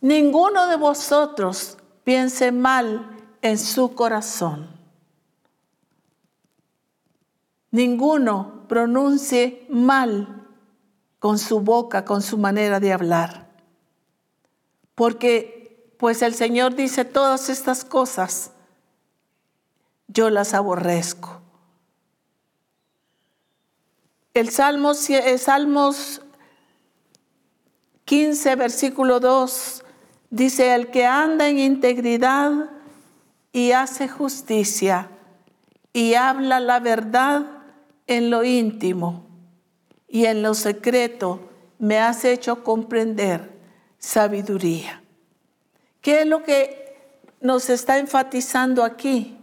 [SPEAKER 1] Ninguno de vosotros piense mal en su corazón. Ninguno pronuncie mal con su boca, con su manera de hablar. Porque pues el Señor dice todas estas cosas, yo las aborrezco. El Salmo, Salmos 15, versículo 2 Dice, el que anda en integridad y hace justicia y habla la verdad en lo íntimo y en lo secreto, me has hecho comprender sabiduría. ¿Qué es lo que nos está enfatizando aquí?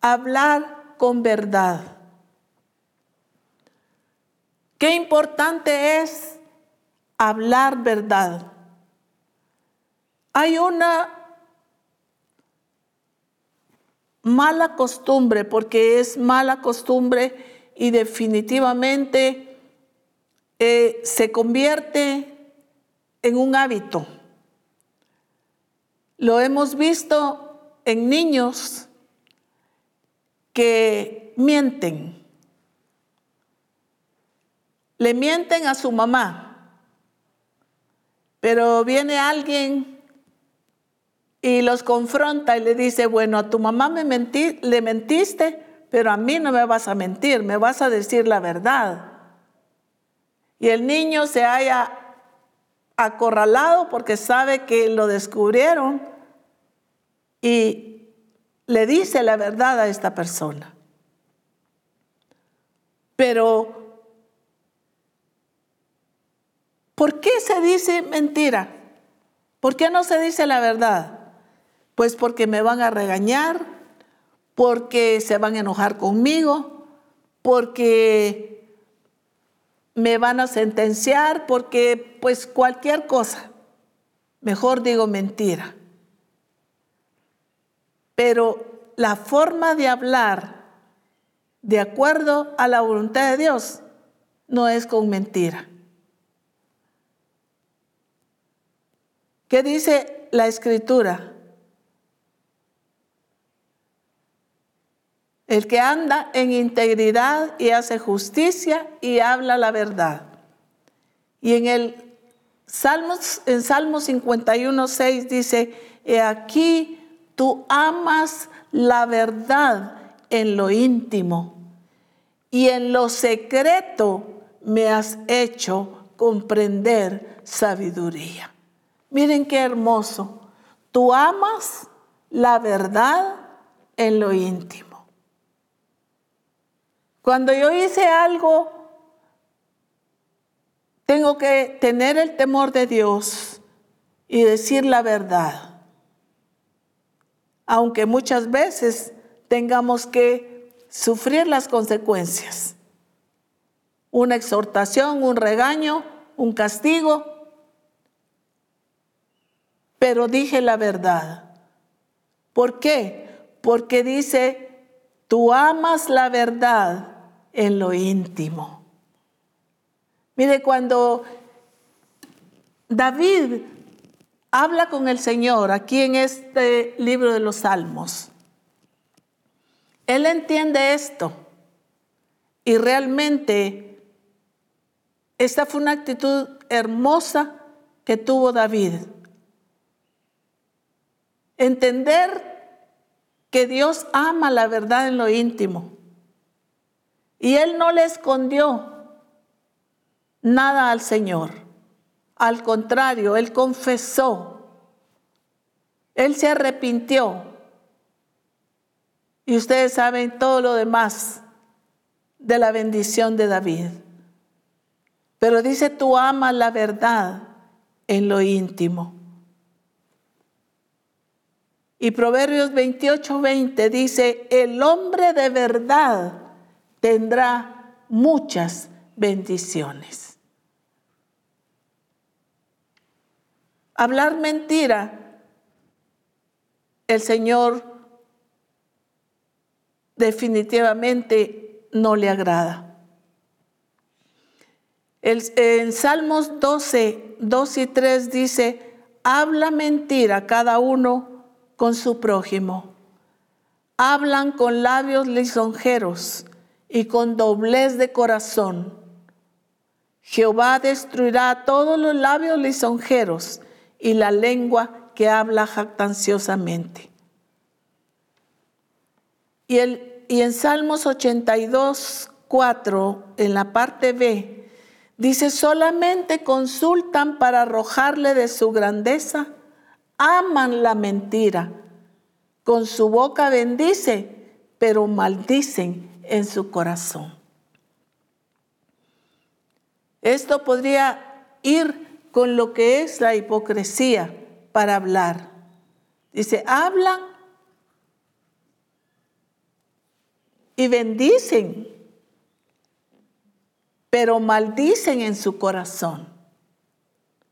[SPEAKER 1] Hablar con verdad. Qué importante es hablar verdad. Hay una mala costumbre, porque es mala costumbre y definitivamente eh, se convierte en un hábito. Lo hemos visto en niños que mienten. Le mienten a su mamá, pero viene alguien y los confronta y le dice, bueno, a tu mamá me mentí, le mentiste, pero a mí no me vas a mentir, me vas a decir la verdad. Y el niño se haya acorralado porque sabe que lo descubrieron y le dice la verdad a esta persona. Pero, ¿por qué se dice mentira? ¿Por qué no se dice la verdad? Pues porque me van a regañar, porque se van a enojar conmigo, porque me van a sentenciar porque pues cualquier cosa, mejor digo mentira. Pero la forma de hablar de acuerdo a la voluntad de Dios no es con mentira. ¿Qué dice la escritura? El que anda en integridad y hace justicia y habla la verdad. Y en el Salmos, en Salmo 51, 6 dice, he aquí tú amas la verdad en lo íntimo y en lo secreto me has hecho comprender sabiduría. Miren qué hermoso. Tú amas la verdad en lo íntimo. Cuando yo hice algo, tengo que tener el temor de Dios y decir la verdad. Aunque muchas veces tengamos que sufrir las consecuencias. Una exhortación, un regaño, un castigo, pero dije la verdad. ¿Por qué? Porque dice, tú amas la verdad en lo íntimo. Mire, cuando David habla con el Señor aquí en este libro de los Salmos, él entiende esto y realmente esta fue una actitud hermosa que tuvo David. Entender que Dios ama la verdad en lo íntimo. Y Él no le escondió nada al Señor. Al contrario, Él confesó. Él se arrepintió. Y ustedes saben todo lo demás de la bendición de David. Pero dice, tú amas la verdad en lo íntimo. Y Proverbios 28, 20 dice, el hombre de verdad tendrá muchas bendiciones. Hablar mentira, el Señor definitivamente no le agrada. en Salmos 12, 2 y 3 dice, habla mentira cada uno con su prójimo. Hablan con labios lisonjeros y con doblez de corazón. Jehová destruirá todos los labios lisonjeros y la lengua que habla jactanciosamente. Y, el, y en Salmos 82, 4, en la parte B, dice, solamente consultan para arrojarle de su grandeza, aman la mentira, con su boca bendice, pero maldicen en su corazón. Esto podría ir con lo que es la hipocresía para hablar. Dice, hablan y bendicen, pero maldicen en su corazón.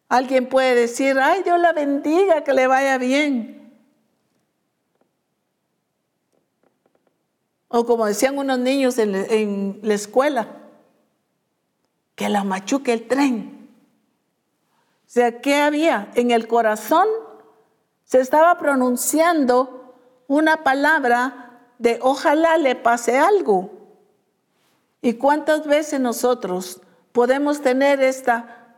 [SPEAKER 1] Alguien puede decir, ay, Dios la bendiga, que le vaya bien. O como decían unos niños en, la escuela, que la machuque el tren. O sea, ¿qué había? En el corazón se estaba pronunciando una palabra de ojalá le pase algo. ¿Y cuántas veces nosotros podemos tener esta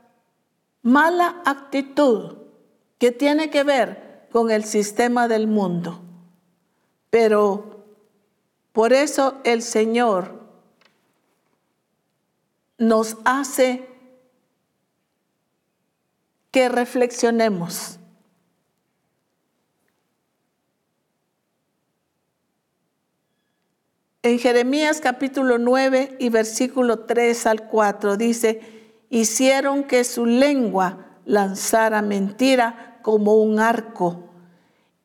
[SPEAKER 1] mala actitud que tiene que ver con el sistema del mundo? Pero por eso el Señor nos hace que reflexionemos. En Jeremías capítulo 9 y versículo 3 al 4 dice, hicieron que su lengua lanzara mentira como un arco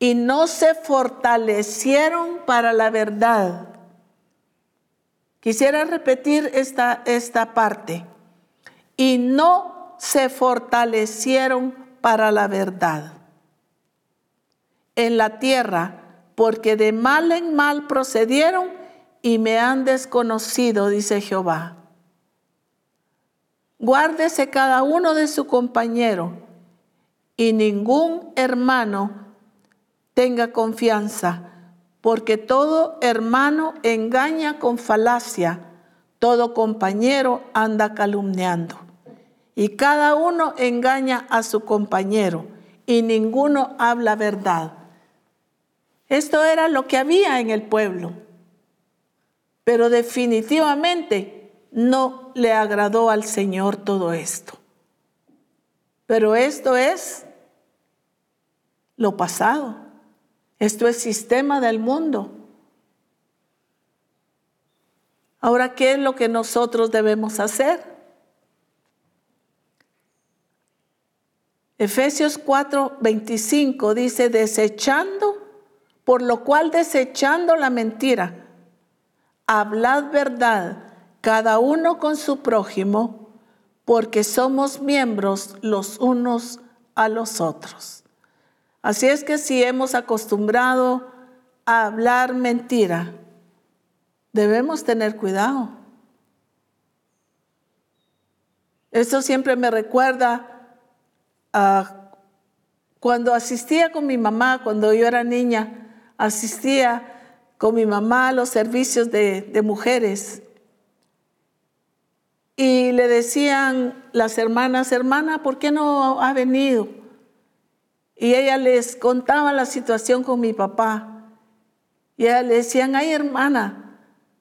[SPEAKER 1] y no se fortalecieron para la verdad. Quisiera repetir esta, esta parte. y no se fortalecieron para la verdad. En la tierra, porque de mal en mal procedieron y me han desconocido, dice Jehová. Guárdese cada uno de su compañero y ningún hermano tenga confianza, porque todo hermano engaña con falacia, todo compañero anda calumniando. Y cada uno engaña a su compañero y ninguno habla verdad. Esto era lo que había en el pueblo. Pero definitivamente no le agradó al Señor todo esto. Pero esto es lo pasado. Esto es sistema del mundo. Ahora, ¿qué es lo que nosotros debemos hacer? Efesios 4, 25 dice, desechando, por lo cual desechando la mentira, hablad verdad, cada uno con su prójimo, porque somos miembros los unos a los otros. Así es que si hemos acostumbrado a hablar mentira, debemos tener cuidado. Eso siempre me recuerda cuando asistía con mi mamá, cuando yo era niña, asistía con mi mamá a los servicios de, de mujeres. Y le decían las hermanas, hermana, ¿por qué no ha venido? Y ella les contaba la situación con mi papá. Y ella le decían, ay hermana,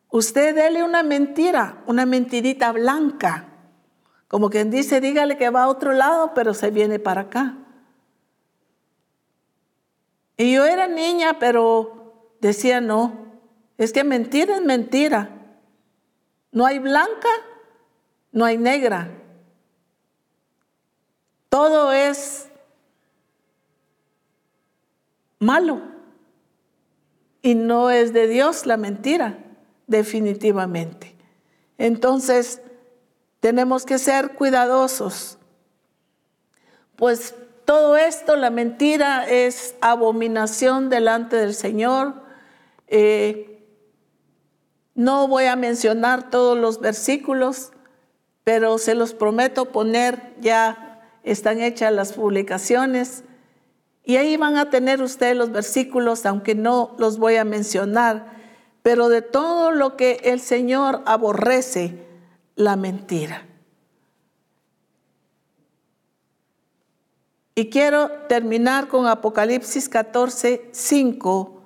[SPEAKER 1] usted dele una mentira, una mentirita blanca. Como quien dice, dígale que va a otro lado, pero se viene para acá. Y yo era niña, pero decía, no, es que mentira es mentira. No hay blanca, no hay negra. Todo es malo. Y no es de Dios la mentira, definitivamente. Entonces, tenemos que ser cuidadosos, pues todo esto, la mentira, es abominación delante del Señor. Eh, no voy a mencionar todos los versículos, pero se los prometo poner, ya están hechas las publicaciones. Y ahí van a tener ustedes los versículos, aunque no los voy a mencionar, pero de todo lo que el Señor aborrece, la mentira. Y quiero terminar con Apocalipsis 14, 5,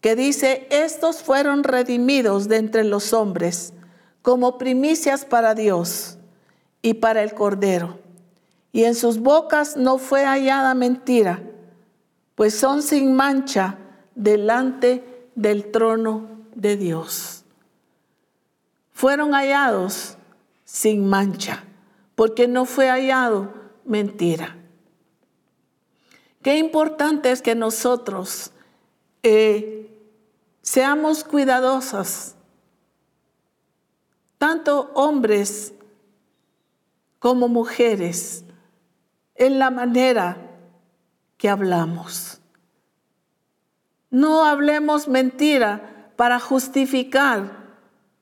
[SPEAKER 1] que dice, estos fueron redimidos de entre los hombres como primicias para Dios y para el Cordero. Y en sus bocas no fue hallada mentira, pues son sin mancha delante del trono de Dios. Fueron hallados sin mancha, porque no fue hallado mentira. Qué importante es que nosotros eh, seamos cuidadosos, tanto hombres como mujeres, en la manera que hablamos. No hablemos mentira para justificar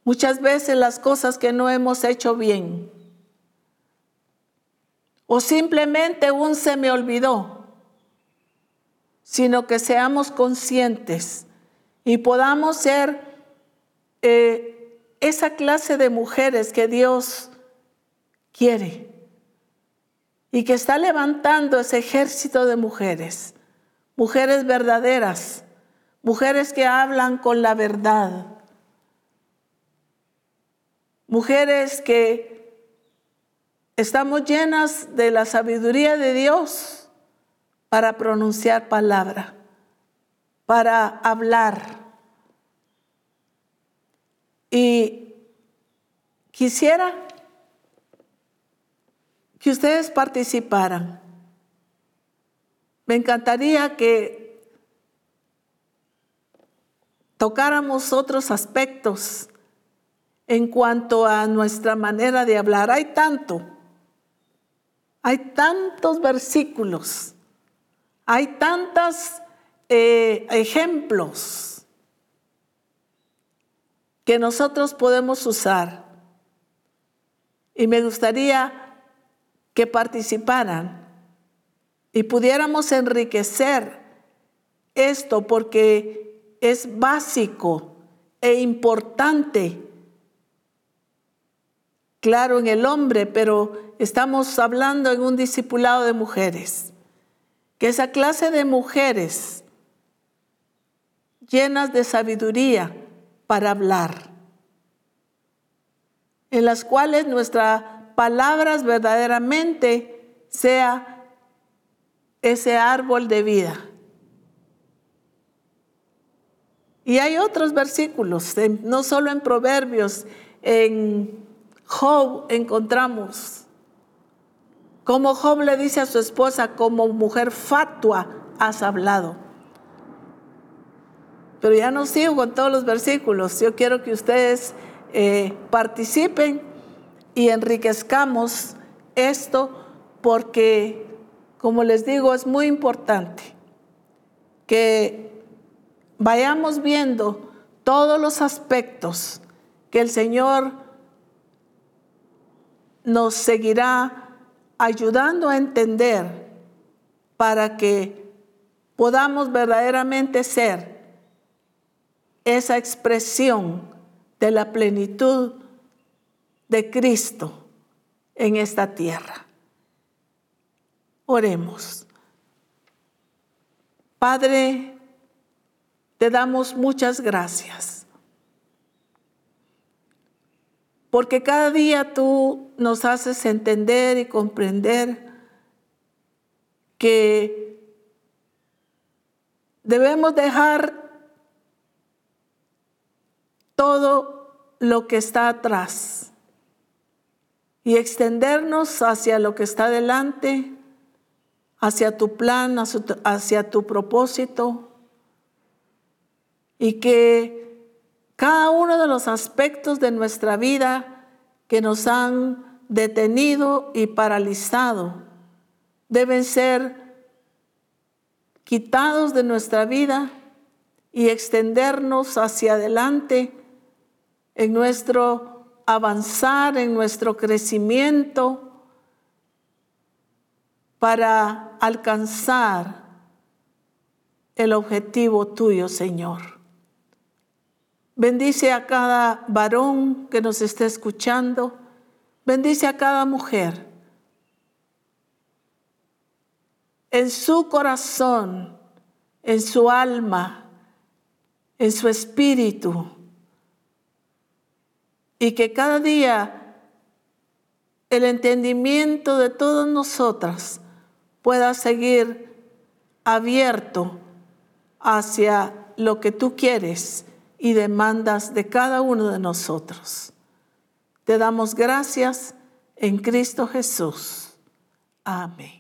[SPEAKER 1] Muchas veces las cosas que no hemos hecho bien. O simplemente un se me olvidó. Sino que seamos conscientes y podamos ser eh, esa clase de mujeres que Dios quiere y que está levantando ese ejército de mujeres, mujeres verdaderas, mujeres que hablan con la verdad, mujeres que estamos llenas de la sabiduría de Dios para pronunciar palabra, para hablar. Y quisiera que ustedes participaran. Me encantaría que tocáramos otros aspectos en cuanto a nuestra manera de hablar. Hay tanto, Hay tantos versículos, hay tantos eh, ejemplos que nosotros podemos usar. Y me gustaría que participaran y pudiéramos enriquecer esto porque es básico e importante claro en el hombre, pero estamos hablando en un discipulado de mujeres. Que esa clase de mujeres llenas de sabiduría para hablar, en las cuales nuestras palabras verdaderamente sea ese árbol de vida. Y hay otros versículos, no solo en Proverbios, en Job encontramos como Job le dice a su esposa, como mujer fatua has hablado. Pero ya no sigo con todos los versículos. Yo quiero que ustedes eh, participen y enriquezcamos esto porque, como les digo, es muy importante que vayamos viendo todos los aspectos que el Señor nos seguirá ayudando a entender para que podamos verdaderamente ser esa expresión de la plenitud de Cristo en esta tierra. Oremos. Padre, te damos muchas gracias porque cada día tú nos haces entender y comprender que debemos dejar todo lo que está atrás y extendernos hacia lo que está delante, hacia tu plan, hacia tu propósito, y que cada uno de los aspectos de nuestra vida que nos han detenido y paralizado deben ser quitados de nuestra vida y extendernos hacia adelante en nuestro avanzar, en nuestro crecimiento para alcanzar el objetivo tuyo, Señor. Bendice a cada varón que nos esté escuchando. Bendice a cada mujer. En su corazón, en su alma, en su espíritu. Y que cada día el entendimiento de todas nosotras pueda seguir abierto hacia lo que tú quieres y demandas de cada uno de nosotros. Te damos gracias en Cristo Jesús. Amén.